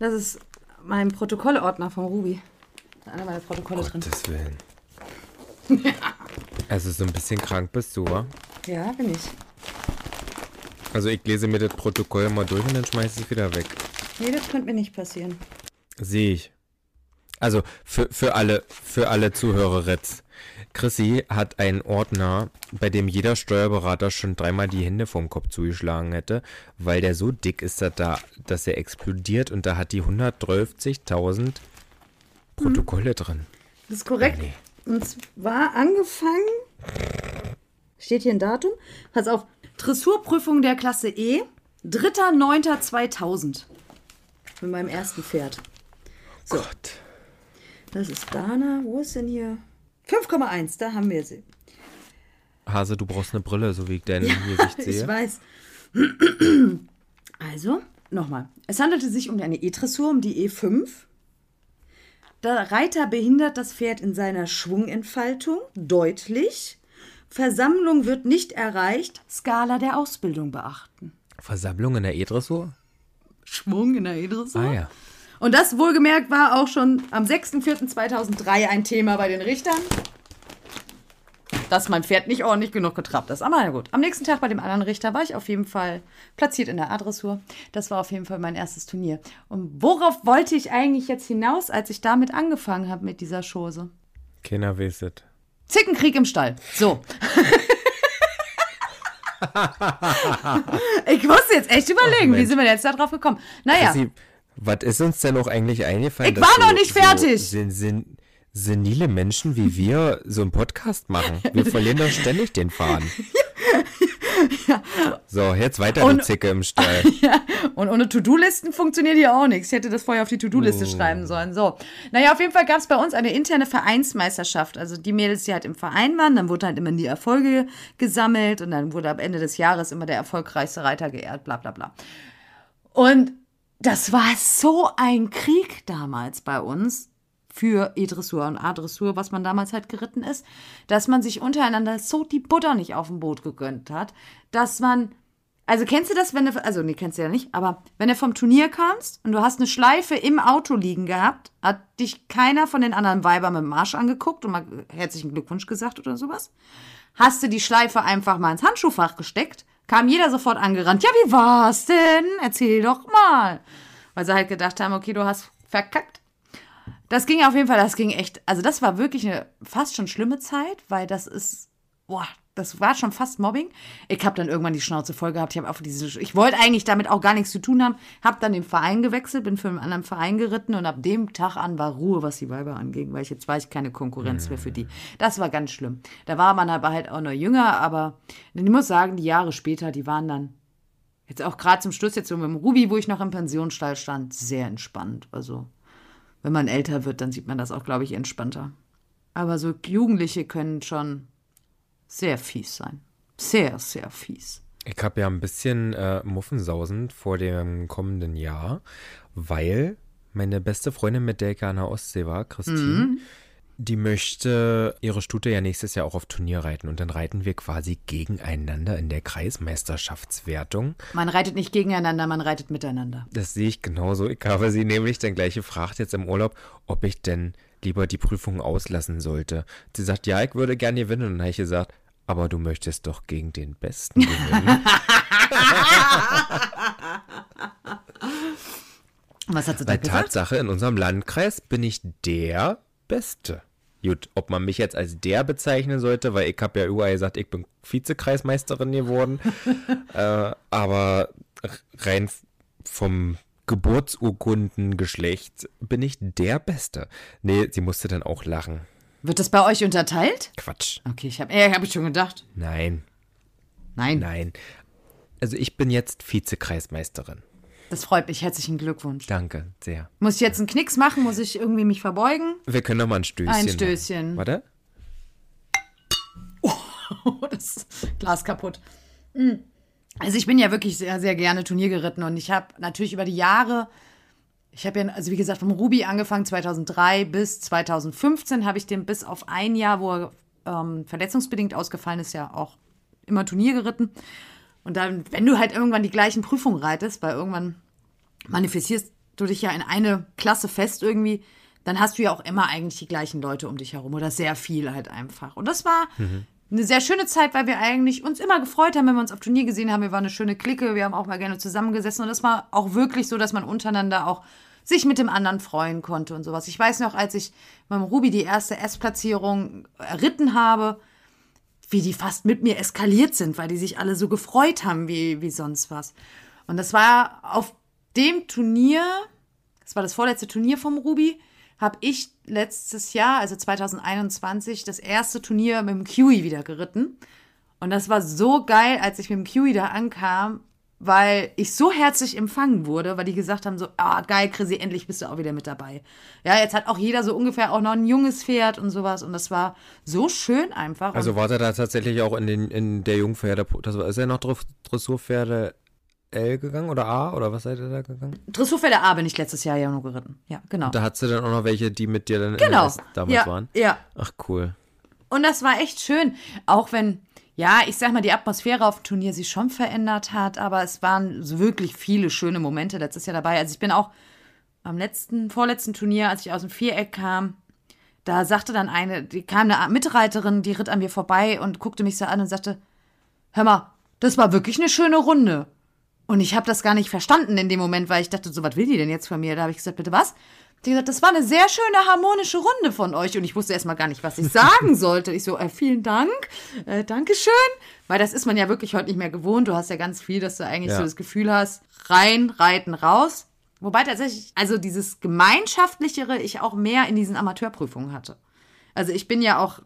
Das ist mein Protokollordner von Ruby. Da sind alle meine Protokolle drin. Gottes Willen. Also so ein bisschen krank bist du, wa? Ja, bin ich. Also ich lese mir das Protokoll mal durch und dann schmeiße ich es wieder weg. Nee, das könnte mir nicht passieren. Sehe ich. Also für, für alle, für alle Zuhörer jetzt. Chrissy hat einen Ordner, bei dem jeder Steuerberater schon dreimal die Hände vom Kopf zugeschlagen hätte, weil der so dick ist, dass, da, dass er explodiert und da hat die 130.000 Protokolle hm. drin. Das ist korrekt. Nee. Und zwar angefangen, steht hier ein Datum, pass auf, Dressurprüfung der Klasse E, 3.9.2000. Mit meinem ersten Pferd. So. Gott. Das ist Dana. Wo ist denn hier? 5,1, da haben wir sie. Hase, du brauchst eine Brille, so wie ich dein Gesicht sehe. Ich weiß. Also, nochmal. Es handelte sich um eine E-Dressur, um die E5. Der Reiter behindert das Pferd in seiner Schwungentfaltung deutlich. Versammlung wird nicht erreicht. Skala der Ausbildung beachten. Versammlung in der E-Dressur? Schwung in der E-Dressur? Ah ja. Und das wohlgemerkt war auch schon am 6.4.2003 ein Thema bei den Richtern. Dass mein Pferd nicht ordentlich genug getrabt ist. Aber na gut. Am nächsten Tag bei dem anderen Richter war ich auf jeden Fall platziert in der A-Dressur. Das war auf jeden Fall mein erstes Turnier. Und worauf wollte ich eigentlich jetzt hinaus, als ich damit angefangen habe mit dieser Chose? Keiner weiß es. Zickenkrieg im Stall. So. ich musste jetzt echt überlegen, wie Mensch. sind wir jetzt da drauf gekommen? Naja. Chrissy, was ist uns denn noch eigentlich eingefallen? Ich war noch so- nicht fertig. So sen, sen, senile Menschen wie wir so einen Podcast machen. Wir verlieren doch ständig den Faden. So, jetzt weiter, Und- du Zicke im Stall. Ja, und ohne To-Do-Listen funktioniert hier auch nichts. Ich hätte das vorher auf die To-Do-Liste Oh. schreiben sollen. So. Naja, auf jeden Fall gab es bei uns eine interne Vereinsmeisterschaft. Also die Mädels, die halt im Verein waren, dann wurden halt immer die Erfolge gesammelt und dann wurde am Ende des Jahres immer der erfolgreichste Reiter geehrt, bla bla bla. Und das war so ein Krieg damals bei uns für E-Dressur und A-Dressur, was man damals halt geritten ist, dass man sich untereinander so die Butter nicht auf dem Boot gegönnt hat, dass man also kennst du das, wenn du, also nee, kennst du ja nicht, aber wenn du vom Turnier kamst und du hast eine Schleife im Auto liegen gehabt, hat dich keiner von den anderen Weibern mit dem Marsch angeguckt und mal herzlichen Glückwunsch gesagt oder sowas? Hast du die Schleife einfach mal ins Handschuhfach gesteckt, kam jeder sofort angerannt. Ja, wie war's denn? Erzähl doch mal. Weil sie halt gedacht haben, okay, du hast verkackt. Das ging auf jeden Fall, das ging echt, also das war wirklich eine fast schon schlimme Zeit, weil das ist, boah, das war schon fast Mobbing. Ich habe dann irgendwann die Schnauze voll gehabt. Ich auf diese, ich wollte eigentlich damit auch gar nichts zu tun haben. Habe dann den Verein gewechselt, bin für einen anderen Verein geritten und ab dem Tag an war Ruhe, was die Weiber anging, weil ich jetzt war ich keine Konkurrenz mehr für die. Das war ganz schlimm. Da war man aber halt auch noch jünger, aber ich muss sagen, die Jahre später, die waren dann jetzt auch gerade zum Schluss jetzt so mit dem Ruby, wo ich noch im Pensionsstall stand, sehr entspannt. Also wenn man älter wird, dann sieht man das auch, glaube ich, entspannter. Aber so Jugendliche können schon sehr fies sein. Sehr, sehr fies. Ich habe ja ein bisschen äh, Muffensausen vor dem kommenden Jahr, weil meine beste Freundin, mit der ich an der Ostsee war, Christine, die möchte ihre Stute ja nächstes Jahr auch auf Turnier reiten. Und dann reiten wir quasi gegeneinander in der Kreismeisterschaftswertung. Man reitet nicht gegeneinander, man reitet miteinander. Das sehe ich genauso. Ich habe sie nämlich dann gleich gefragt jetzt im Urlaub, ob ich denn lieber die Prüfung auslassen sollte. Sie sagt, ja, ich würde gerne gewinnen. Und dann habe ich gesagt, aber du möchtest doch gegen den Besten gewinnen. Was hat sie da gesagt? Tatsache, in unserem Landkreis bin ich der Beste. Gut, ob man mich jetzt als der bezeichnen sollte, weil ich habe ja überall gesagt, ich bin Vizekreismeisterin geworden. äh, aber rein vom Geburtsurkundengeschlecht bin ich der Beste. Nee, sie musste dann auch lachen. Wird das bei euch unterteilt? Quatsch. Okay, ich habe äh, hab ich schon gedacht. Nein, Nein, nein. Also ich bin jetzt Vizekreismeisterin. Das freut mich. Herzlichen Glückwunsch. Danke, sehr. Muss ich jetzt einen Knicks machen? Muss ich irgendwie mich verbeugen? Wir können noch mal ein Stößchen Ein machen. Stößchen. Warte. Oh, das Glas kaputt. Mm. Also ich bin ja wirklich sehr, sehr gerne Turnier geritten und ich habe natürlich über die Jahre, ich habe ja, also wie gesagt, vom Ruby angefangen 2003 bis 2015 habe ich den bis auf ein Jahr, wo er ähm, verletzungsbedingt ausgefallen ist, ja auch immer Turnier geritten. Und dann, wenn du halt irgendwann die gleichen Prüfungen reitest, weil irgendwann manifestierst du dich ja in eine Klasse fest irgendwie, dann hast du ja auch immer eigentlich die gleichen Leute um dich herum oder sehr viel halt einfach. Und das war eine sehr schöne Zeit, weil wir eigentlich uns immer gefreut haben, wenn wir uns auf Turnier gesehen haben. Wir waren eine schöne Clique, wir haben auch mal gerne zusammengesessen und das war auch wirklich so, dass man untereinander auch sich mit dem anderen freuen konnte und sowas. Ich weiß noch, als ich beim Ruby die erste S-Platzierung erritten habe, wie die fast mit mir eskaliert sind, weil die sich alle so gefreut haben wie, wie sonst was. Und das war auf dem Turnier, das war das vorletzte Turnier vom Ruby, habe ich letztes Jahr, also 2021, das erste Turnier mit dem Kiwi wieder geritten. Und das war so geil, als ich mit dem Kiwi da ankam. Weil ich so herzlich empfangen wurde, weil die gesagt haben so, ah, geil, Chrissy, endlich bist du auch wieder mit dabei. Ja, jetzt hat auch jeder so ungefähr auch noch ein junges Pferd und sowas und das war so schön einfach. Also und war der da tatsächlich auch in, den, in der Jungpferde, das war, ist er noch Dr- Dressurpferde L gegangen oder A oder was seid ihr da gegangen? Dressurpferde A bin ich letztes Jahr ja nur geritten. Ja, genau. Da hattest du dann auch noch welche, die mit dir dann in genau. Damals ja, waren? Ja, Ach cool. Und das war echt schön. Auch wenn, ja, ich sag mal, die Atmosphäre auf dem Turnier sich schon verändert hat, aber es waren wirklich viele schöne Momente letztes Jahr dabei. Also ich bin auch am letzten, vorletzten Turnier, als ich aus dem Viereck kam, da sagte dann eine, die kam eine Mitreiterin, die ritt an mir vorbei und guckte mich so an und sagte, hör mal, das war wirklich eine schöne Runde. Und ich habe das gar nicht verstanden in dem Moment, weil ich dachte, so, was will die denn jetzt von mir? Da habe ich gesagt, bitte was? Die gesagt, das war eine sehr schöne harmonische Runde von euch. Und ich wusste erstmal gar nicht, was ich sagen sollte. Ich so, äh, vielen Dank, äh, Dankeschön. Weil das ist man ja wirklich heute nicht mehr gewohnt. Du hast ja ganz viel, dass du eigentlich Ja. so das Gefühl hast, rein, reiten, raus. Wobei tatsächlich, also dieses Gemeinschaftlichere ich auch mehr in diesen Amateurprüfungen hatte. Also ich bin ja auch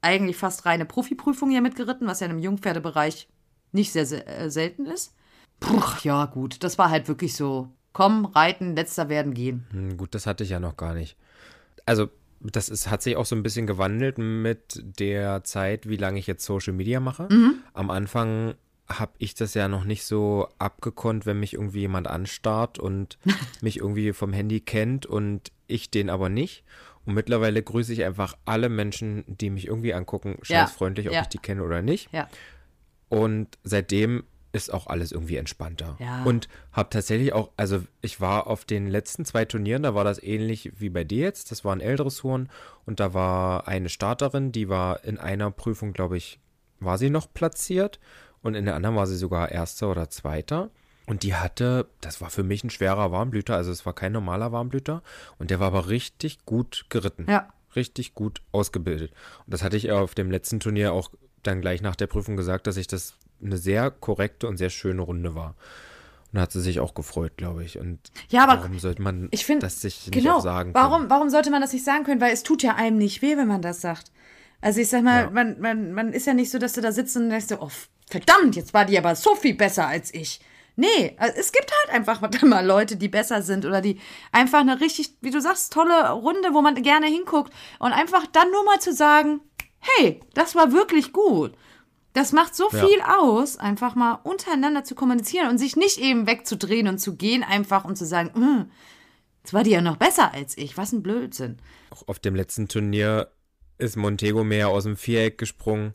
eigentlich fast reine Profiprüfung hier mitgeritten, was ja im Jungpferdebereich nicht sehr, sehr äh, selten ist. Puh, ja, gut, das war halt wirklich so, komm, reiten, letzter werden, gehen. Hm, gut, das hatte ich ja noch gar nicht. Also, das ist, hat sich auch so ein bisschen gewandelt mit der Zeit, wie lange ich jetzt Social Media mache. Am Anfang habe ich das ja noch nicht so abgekonnt, wenn mich irgendwie jemand anstarrt und mich irgendwie vom Handy kennt und ich den aber nicht. Und mittlerweile grüße ich einfach alle Menschen, die mich irgendwie angucken, Ja, scheißfreundlich, ob ja. ich die kenne oder nicht. Ja. Und seitdem ist auch alles irgendwie entspannter. Ja. Und habe tatsächlich auch, also ich war auf den letzten zwei Turnieren, da war das ähnlich wie bei dir jetzt. Das waren L-Dressuren und da war eine Starterin, die war in einer Prüfung, glaube ich, war sie noch platziert und in der anderen war sie sogar Erster oder Zweiter. Und die hatte, das war für mich ein schwerer Warmblüter, also es war kein normaler Warmblüter. Und der war aber richtig gut geritten. Ja. Richtig gut ausgebildet. Und das hatte ich auf dem letzten Turnier auch dann gleich nach der Prüfung gesagt, dass ich das eine sehr korrekte und sehr schöne Runde war. Und da hat sie sich auch gefreut, glaube ich. Und Ja, aber warum sollte man Ich finde, das sich nicht genau, auch sagen warum, können? warum sollte man das nicht sagen können? Weil es tut ja einem nicht weh, wenn man das sagt. Also ich sag mal, Ja. man, man, man ist ja nicht so, dass du da sitzt und denkst, so, oh, verdammt, jetzt war die aber so viel besser als ich. Nee, also es gibt halt einfach mal Leute, die besser sind oder die einfach eine richtig, wie du sagst, tolle Runde, wo man gerne hinguckt und einfach dann nur mal zu sagen, hey, das war wirklich gut. Das macht so Ja. viel aus, einfach mal untereinander zu kommunizieren und sich nicht eben wegzudrehen und zu gehen einfach und zu sagen, "Hm, Jetzt war die ja noch besser als ich. Was ein Blödsinn. Auch auf dem letzten Turnier ist Montego mehr aus dem Viereck gesprungen.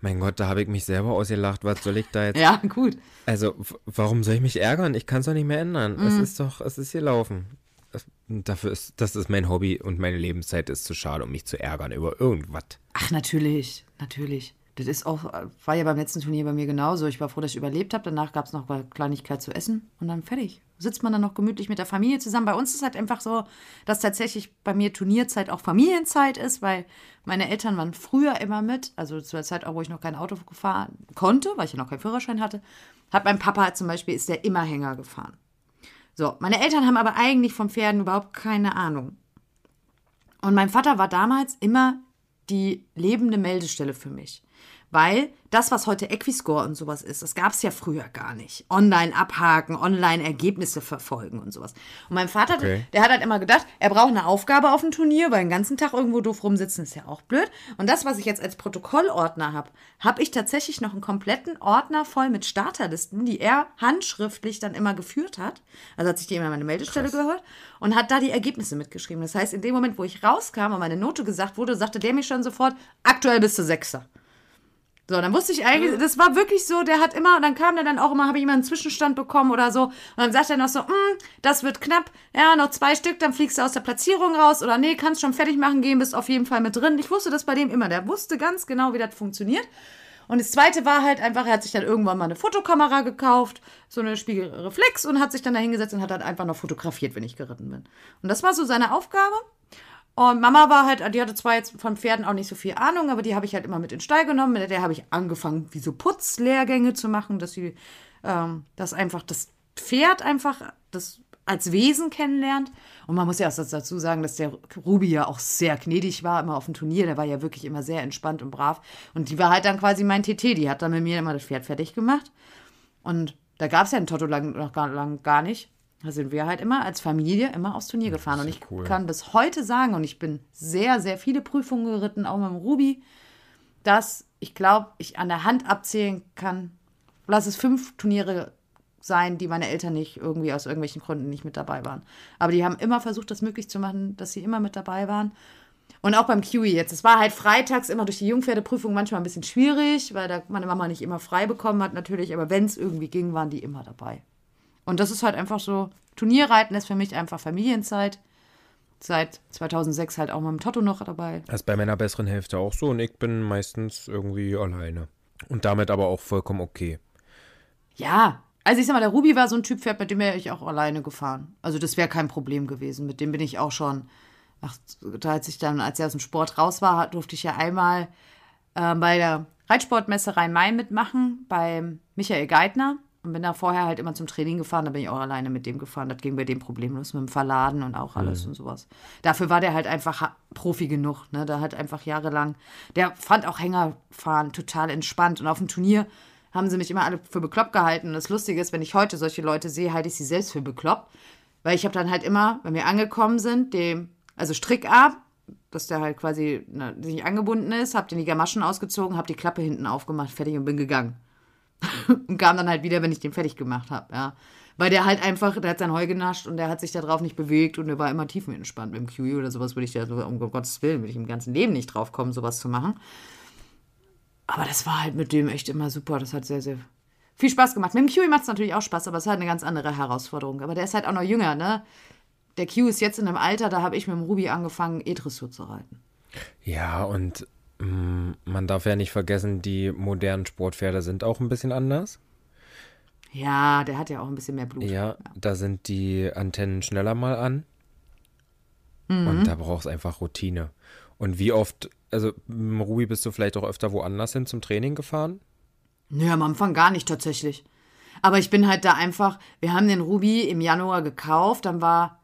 Mein Gott, da habe ich mich selber ausgelacht. Was soll ich da jetzt? Ja, gut. Also, warum soll ich mich ärgern? Ich kann es doch nicht mehr ändern. Es Mhm. ist doch, es ist hier laufen. Das, dafür ist, das ist mein Hobby und meine Lebenszeit ist zu schade, um mich zu ärgern über irgendwas. Ach, natürlich. Natürlich. Das ist auch, war ja beim letzten Turnier bei mir genauso. Ich war froh, dass ich überlebt habe. Danach gab es noch eine Kleinigkeit zu essen und dann fertig. Sitzt man dann noch gemütlich mit der Familie zusammen. Bei uns ist halt einfach so, dass tatsächlich bei mir Turnierzeit auch Familienzeit ist, weil meine Eltern waren früher immer mit. Also zu der Zeit, auch, wo ich noch kein Auto gefahren konnte, weil ich ja noch keinen Führerschein hatte, hat mein Papa zum Beispiel, ist der immer Hänger gefahren. So, meine Eltern haben aber eigentlich vom Pferden überhaupt keine Ahnung. Und mein Vater war damals immer die lebende Meldestelle für mich. Weil das, was heute Equiscore und sowas ist, das gab es ja früher gar nicht. Online abhaken, online Ergebnisse verfolgen und sowas. Und mein Vater, Okay. der hat halt immer gedacht, er braucht eine Aufgabe auf dem Turnier, weil den ganzen Tag irgendwo doof rumsitzen ist ja auch blöd. Und das, was ich jetzt als Protokollordner habe, habe ich tatsächlich noch einen kompletten Ordner voll mit Starterlisten, die er handschriftlich dann immer geführt hat. Also hat sich die immer meine Meldestelle gehört und hat da die Ergebnisse mitgeschrieben. Das heißt, in dem Moment, wo ich rauskam und meine Note gesagt wurde, sagte der mir schon sofort, aktuell bist du Sechster. So, dann wusste ich eigentlich, das war wirklich so, der hat immer, und dann kam der dann auch immer, habe ich immer einen Zwischenstand bekommen oder so. Und dann sagt er noch so, "Mm, das wird knapp, ja, noch zwei Stück, dann fliegst du aus der Platzierung raus oder nee, kannst schon fertig machen gehen, bist auf jeden Fall mit drin. Ich wusste das bei dem immer, der wusste ganz genau, wie das funktioniert. Und das zweite war halt einfach, er hat sich dann irgendwann mal eine Fotokamera gekauft, so eine Spiegelreflex und hat sich dann da hingesetzt und hat dann einfach noch fotografiert, wenn ich geritten bin. Und das war so seine Aufgabe. Und Mama war halt, die hatte zwar jetzt von Pferden auch nicht so viel Ahnung, aber die habe ich halt immer mit in den Stall genommen. Mit der habe ich angefangen, wie so Putzlehrgänge zu machen, dass sie ähm, das einfach das Pferd einfach das als Wesen kennenlernt. Und man muss ja auch dazu sagen, dass der Ruby ja auch sehr gnädig war, immer auf dem Turnier. Der war ja wirklich immer sehr entspannt und brav. Und die war halt dann quasi mein TT. Die hat dann mit mir immer das Pferd fertig gemacht. Und Da gab es ja ein Toto lang, noch gar, lang gar nicht. Da sind wir halt immer als Familie immer aufs Turnier gefahren. Und ich cool. kann bis heute sagen, und ich bin sehr, sehr viele Prüfungen geritten, auch mit dem Ruby, dass ich glaube, ich an der Hand abzählen kann, lass es fünf Turniere sein, die meine Eltern nicht irgendwie aus irgendwelchen Gründen nicht mit dabei waren. Aber die haben immer versucht, das möglich zu machen, dass sie immer mit dabei waren. Und auch beim QE jetzt. Es war halt freitags immer durch die Jungpferdeprüfung manchmal ein bisschen schwierig, weil da meine Mama nicht immer frei bekommen hat, natürlich. Aber wenn es irgendwie ging, waren die immer dabei. Und das ist halt einfach so. Turnierreiten ist für mich einfach Familienzeit. Seit 2006 halt auch mal im Toto noch dabei. Das ist bei meiner besseren Hälfte auch so und ich bin meistens irgendwie alleine. Und damit aber auch vollkommen okay. Ja, also ich sag mal, der Ruby war so ein Typ mit dem wäre ich auch alleine gefahren. Also das wäre kein Problem gewesen. Mit dem bin ich auch schon, ach, da als ich dann, als er aus dem Sport raus war, durfte ich ja einmal äh, bei der Reitsportmesse Rhein-Main mitmachen, beim Michael Geithner. Und bin da vorher halt immer zum Training gefahren, da bin ich auch alleine mit dem gefahren. Das ging bei dem problemlos mit dem Verladen und auch alles und sowas. Dafür war der halt einfach Profi genug, ne? Da hat einfach jahrelang, der fand auch Hängerfahren total entspannt. Und auf dem Turnier haben sie mich immer alle für bekloppt gehalten. Und das Lustige ist, wenn ich heute solche Leute sehe, halte ich sie selbst für bekloppt. Weil ich habe dann halt immer, wenn wir angekommen sind, dem, also Strick ab, dass der halt quasi ne, nicht angebunden ist, hab den die Gamaschen ausgezogen, hab die Klappe hinten aufgemacht, fertig und bin gegangen. und kam dann halt wieder, wenn ich den fertig gemacht habe, ja. Weil der halt einfach, der hat sein Heu genascht und der hat sich da drauf nicht bewegt und der war immer tiefenentspannt. Mit dem QE oder sowas würde ich da, um Gottes Willen, würde ich im ganzen Leben nicht drauf kommen, sowas zu machen. Aber das war halt mit dem echt immer super. Das hat sehr, sehr viel Spaß gemacht. Mit dem QE macht es natürlich auch Spaß, aber es ist halt eine ganz andere Herausforderung. Aber der ist halt auch noch jünger, ne? Der Q ist jetzt in einem Alter, da habe ich mit dem Ruby angefangen, E-Dressur zu reiten. Ja, und man darf ja nicht vergessen, die modernen Sportpferde sind auch ein bisschen anders. Ja, der hat ja auch ein bisschen mehr Blut. Ja, da sind die Antennen schneller mal an. Und da brauchst einfach Routine. Und wie oft, also dem Ruby bist du vielleicht auch öfter woanders hin zum Training gefahren? Nö, am Anfang gar nicht tatsächlich. Aber ich bin halt da einfach, wir haben den Ruby im Januar gekauft, dann war,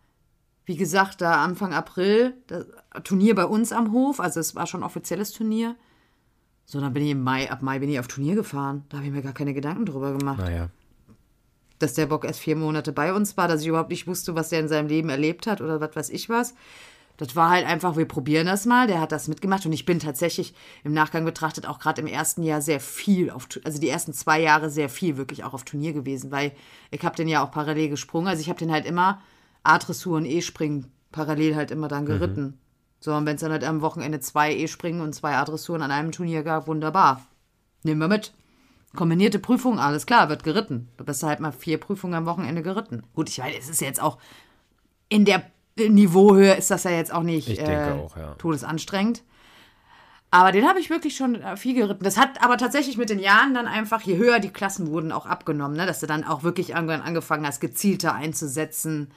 wie gesagt, da Anfang April das Turnier bei uns am Hof, also es war schon ein offizielles Turnier. So, dann bin ich im Mai, ab Mai bin ich auf Turnier gefahren. Da habe ich mir gar keine Gedanken drüber gemacht. Naja. Dass der Bock erst vier Monate bei uns war, dass ich überhaupt nicht wusste, was der in seinem Leben erlebt hat oder was weiß ich was. Das war halt einfach, wir probieren das mal. Der hat das mitgemacht und ich bin tatsächlich im Nachgang betrachtet auch gerade im ersten Jahr sehr viel auf, also die ersten zwei Jahre sehr viel wirklich auch auf Turnier gewesen, weil ich habe den ja auch parallel gesprungen. Also ich habe den halt immer A-Dressur und E-Springen parallel halt immer dann geritten. So, und wenn es dann halt am Wochenende zwei E-Springen und zwei A-Dressuren an einem Turnier gab, wunderbar. Nehmen wir mit. Kombinierte Prüfung, alles klar, wird geritten. Du bist halt mal vier Prüfungen am Wochenende geritten. Gut, ich weiß, es ist jetzt auch in der Niveauhöhe ist das ja jetzt auch nicht Ich denke äh, auch, ja. todesanstrengend. Aber den habe ich wirklich schon äh, viel geritten. Das hat aber tatsächlich mit den Jahren dann einfach, je höher die Klassen wurden, auch abgenommen, ne? dass du dann auch wirklich irgendwann angefangen hast, gezielter einzusetzen,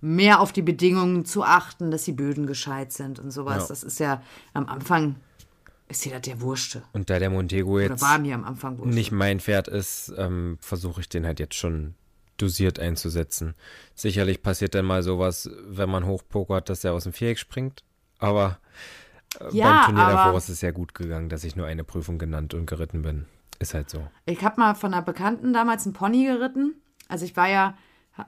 mehr auf die Bedingungen zu achten, dass die Böden gescheit sind und sowas. Ja. Das ist ja am Anfang, ist dir das der Wurschte. Und da der Montego jetzt war mir am Anfang Wurschte. nicht mein Pferd ist, ähm, versuche ich den halt jetzt schon dosiert einzusetzen. Sicherlich passiert dann mal sowas, wenn man hochpokert, dass er aus dem Viereck springt. Aber äh, Ja, beim Turnier davor ist es ja gut gegangen, dass ich nur eine Prüfung genannt und geritten bin. Ist halt so. Ich habe mal von einer Bekannten damals einen Pony geritten. Also ich war ja,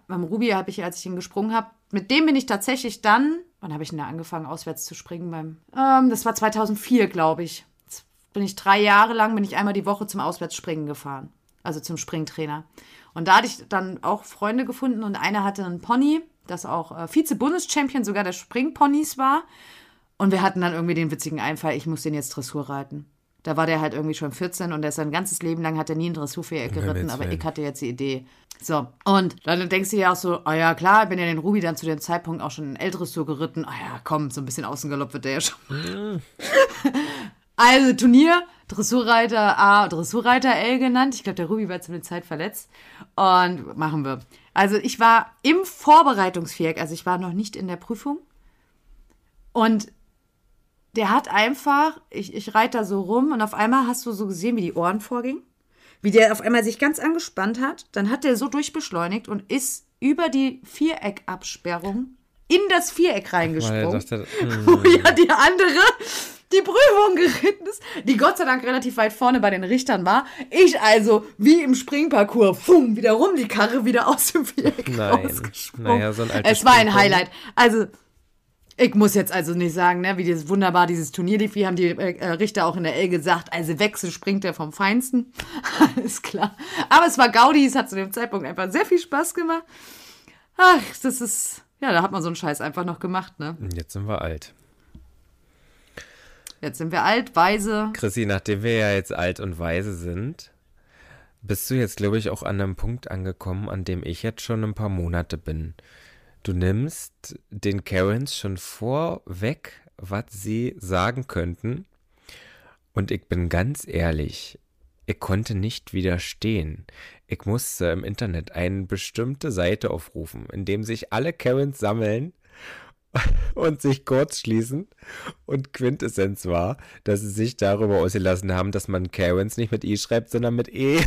beim Ruby habe ich, als ich ihn gesprungen habe, mit dem bin ich tatsächlich dann, wann habe ich denn da angefangen, auswärts zu springen? Beim, ähm, das war 2004, glaube ich. Jetzt bin ich drei Jahre lang, bin ich einmal die Woche zum Auswärtsspringen gefahren. Also zum Springtrainer. Und da hatte ich dann auch Freunde gefunden und einer hatte einen Pony, das auch äh, Vize-Bundeschampion sogar der Springponys war. Und wir hatten dann irgendwie den witzigen Einfall, ich muss den jetzt Dressur reiten. Da war der halt irgendwie schon 14 und der ist sein ganzes Leben lang hat er nie ein Dressurviereck geritten, aber ich hatte jetzt die Idee. So, und dann denkst du dir auch so, oh ja, klar, bin ja den Ruby dann zu dem Zeitpunkt auch schon in L-Dressur geritten. Ah ja, komm, so ein bisschen Außengalopp wird der ja schon. also Turnier, Dressurreiter A, Dressurreiter L genannt. Ich glaube, der Ruby war zu der Zeit verletzt. Und machen wir. Also ich war im Vorbereitungsviereck, also ich war noch nicht in der Prüfung. Und der hat einfach, ich, ich reite da so rum und auf einmal hast du so gesehen, wie die Ohren vorgingen. Wie der auf einmal sich ganz angespannt hat. Dann hat der so durchbeschleunigt und ist über die Viereckabsperrung in das Viereck Weil er reingesprungen. dachte, hm, Wo ja die andere die Prüfung geritten ist, die Gott sei Dank relativ weit vorne bei den Richtern war. Ich also, wie im Springparcours, fum, wieder rum, die Karre wieder aus dem Viereck Nein. rausgesprungen. Naja, so ein Es war ein. Highlight. Also, ich muss jetzt also nicht sagen, ne, wie dieses wunderbar dieses Turnier lief, wie haben die äh, Richter auch in der L gesagt, also Wechsel springt er vom Feinsten. Alles klar. Aber es war Gaudi, es hat zu dem Zeitpunkt einfach sehr viel Spaß gemacht. Ach, das ist, ja, da hat man so einen Scheiß einfach noch gemacht, ne? Jetzt sind wir alt. Jetzt sind wir alt, weise. Chrissy, nachdem wir ja jetzt alt und weise sind, bist du jetzt, glaube ich, auch an einem Punkt angekommen, an dem ich jetzt schon ein paar Monate bin. Du nimmst den Karens schon vorweg, was sie sagen könnten. Und ich bin ganz ehrlich, ich konnte nicht widerstehen. Ich musste im Internet eine bestimmte Seite aufrufen, in dem sich alle Karens sammeln und sich kurz schließen. Und Quintessenz war, dass sie sich darüber ausgelassen haben, dass man Karens nicht mit I schreibt, sondern mit E.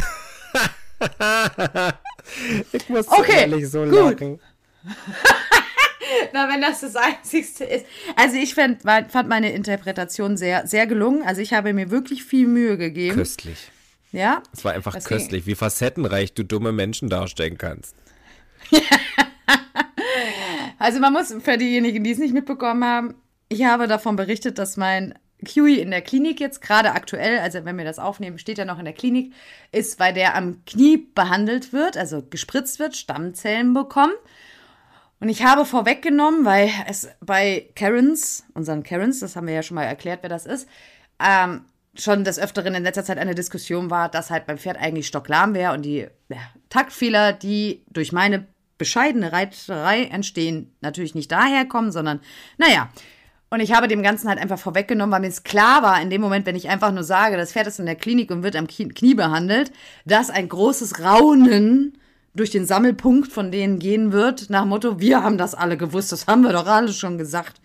ich muss Okay, ehrlich so gut. lachen. Na, wenn das das Einzigste ist. Also ich fand, fand meine Interpretation sehr, sehr gelungen. Also ich habe mir wirklich viel Mühe gegeben. Köstlich. Ja. Es war einfach Deswegen- köstlich, wie facettenreich du dumme Menschen darstellen kannst. Also man muss, für diejenigen, die es nicht mitbekommen haben, ich habe davon berichtet, dass mein Kiwi in der Klinik jetzt gerade aktuell, also wenn wir das aufnehmen, steht er noch in der Klinik, ist, weil der am Knie behandelt wird, also gespritzt wird, Stammzellen bekommen. Und ich habe vorweggenommen, weil es bei Karens, unseren Karens, das haben wir ja schon mal erklärt, wer das ist, ähm, schon des Öfteren in letzter Zeit eine Diskussion war, dass halt beim Pferd eigentlich stocklahm wäre und die ja, Taktfehler, die durch meine bescheidene Reiterei entstehen, natürlich nicht daherkommen, sondern naja. Und ich habe dem Ganzen halt einfach vorweggenommen, weil mir es klar war, in dem Moment, wenn ich einfach nur sage, das Pferd ist in der Klinik und wird am Knie behandelt, dass ein großes Raunen durch den Sammelpunkt von denen gehen wird, nach Motto, wir haben das alle gewusst, das haben wir doch alle schon gesagt.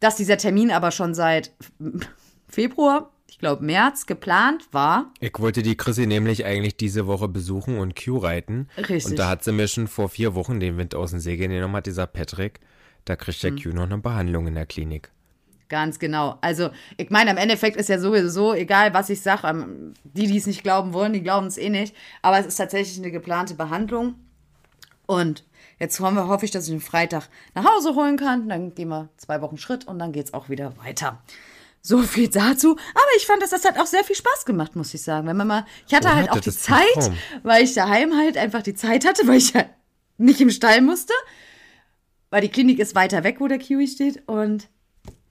Dass dieser Termin aber schon seit Februar, ich glaube März, geplant war. Ich wollte die Chrissy nämlich eigentlich diese Woche besuchen und Q reiten. Richtig. Und da hat sie mir schon vor vier Wochen den Wind aus dem Segel genommen, hat dieser Patrick. Da kriegt Hm. der Q noch eine Behandlung in der Klinik. Ganz genau. Also, ich meine, im Endeffekt ist ja sowieso, egal was ich sage, die, die es nicht glauben wollen, die glauben es eh nicht. Aber es ist tatsächlich eine geplante Behandlung. Und jetzt hoffen wir, hoffe ich, dass ich den Freitag nach Hause holen kann. Dann gehen wir zwei Wochen Schritt und dann geht es auch wieder weiter. So viel dazu. Aber ich fand, dass das hat auch sehr viel Spaß gemacht, muss ich sagen. Wenn man mal, ich hatte Oh, halt hatte auch die Zeit, weil ich daheim halt einfach die Zeit hatte, weil ich ja nicht im Stall musste. Weil die Klinik ist weiter weg, wo der Kiwi steht. Und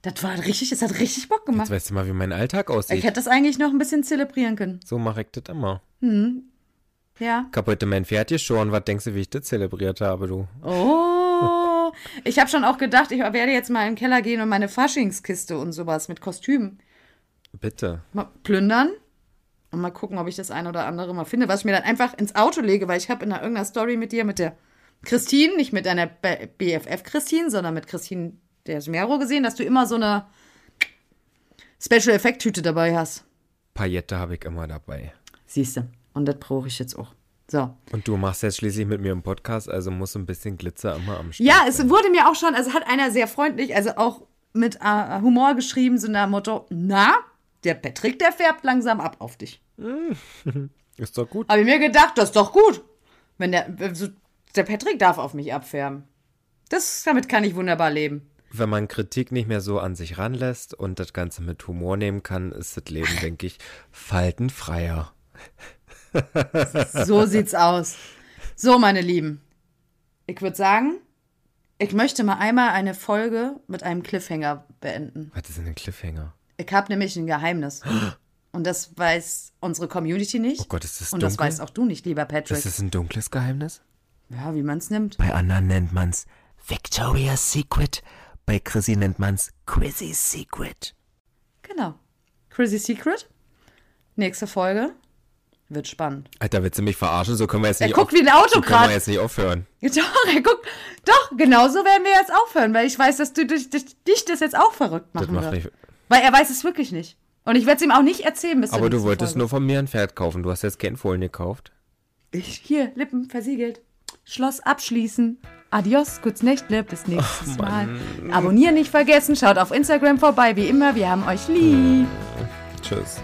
das war richtig, das hat richtig Bock gemacht. Jetzt weißt du mal, wie mein Alltag Ich aussieht. hätte das eigentlich noch ein bisschen zelebrieren können. So mache ich das immer. Ja. Ich hab heute mein Pferd geschoren. Was denkst du, wie ich das zelebriert habe, du? Oh. Ich habe schon auch gedacht, ich werde jetzt mal in den Keller gehen und meine Faschingskiste und sowas mit Kostümen Bitte. mal plündern. Und mal gucken, ob ich das ein oder andere mal finde, was ich mir dann einfach ins Auto lege, weil ich habe in einer irgendeiner Story mit dir, mit der Christine, nicht mit deiner BFF Christine, sondern mit Christine der Smero gesehen, dass du immer so eine Special Effekt Tüte dabei hast. Paillette habe ich immer dabei. Siehst du. Und das brauche ich jetzt auch. So. Und du machst jetzt schließlich mit mir einen Podcast, also muss ein bisschen Glitzer immer am Start Ja, es sein. wurde mir auch schon, also hat einer sehr freundlich, also auch mit äh, Humor geschrieben, so nach dem Motto, na, der Patrick, der färbt langsam ab auf dich. Ist doch gut. Habe ich mir gedacht, das ist doch gut. Wenn der, der Patrick darf auf mich abfärben. Das, damit kann ich wunderbar leben. Wenn man Kritik nicht mehr so an sich ranlässt und das Ganze mit Humor nehmen kann, ist das Leben, denke ich, faltenfreier. So sieht's aus. So, meine Lieben. Ich würde sagen, ich möchte mal einmal eine Folge mit einem Cliffhanger beenden. Was ist denn ein Cliffhanger? Ich habe nämlich ein Geheimnis. Und das weiß unsere Community nicht. Oh Gott, ist das Und das dunkel? weißt auch du nicht, lieber Patrick. Ist das ein dunkles Geheimnis? ja, wie man es nimmt. Bei anderen nennt man's Victoria's Secret, bei Chrissy nennt man's Chrissy's Secret. Genau. Crazy Secret. Nächste Folge. Wird spannend. Alter, willst du mich verarschen? So können wir jetzt Er nicht guckt wie ein Auto so können wir jetzt nicht aufhören. Doch, er guckt. Doch, genau so werden wir jetzt aufhören, weil ich weiß, dass du dich, dich, dich das jetzt auch verrückt Das machen macht wird. nicht. Weil er weiß es wirklich nicht. Und ich werde es ihm auch nicht erzählen bis Aber du wolltest Folge. nur von mir ein Pferd kaufen. Du hast jetzt kein Fohlen gekauft. Ich, hier, Lippen versiegelt. Schloss abschließen. Adios, gut's Nächtle, bis nächstes oh, Mal. Abonnieren nicht vergessen, schaut auf Instagram vorbei, wie immer, wir haben euch lieb. Tschüss.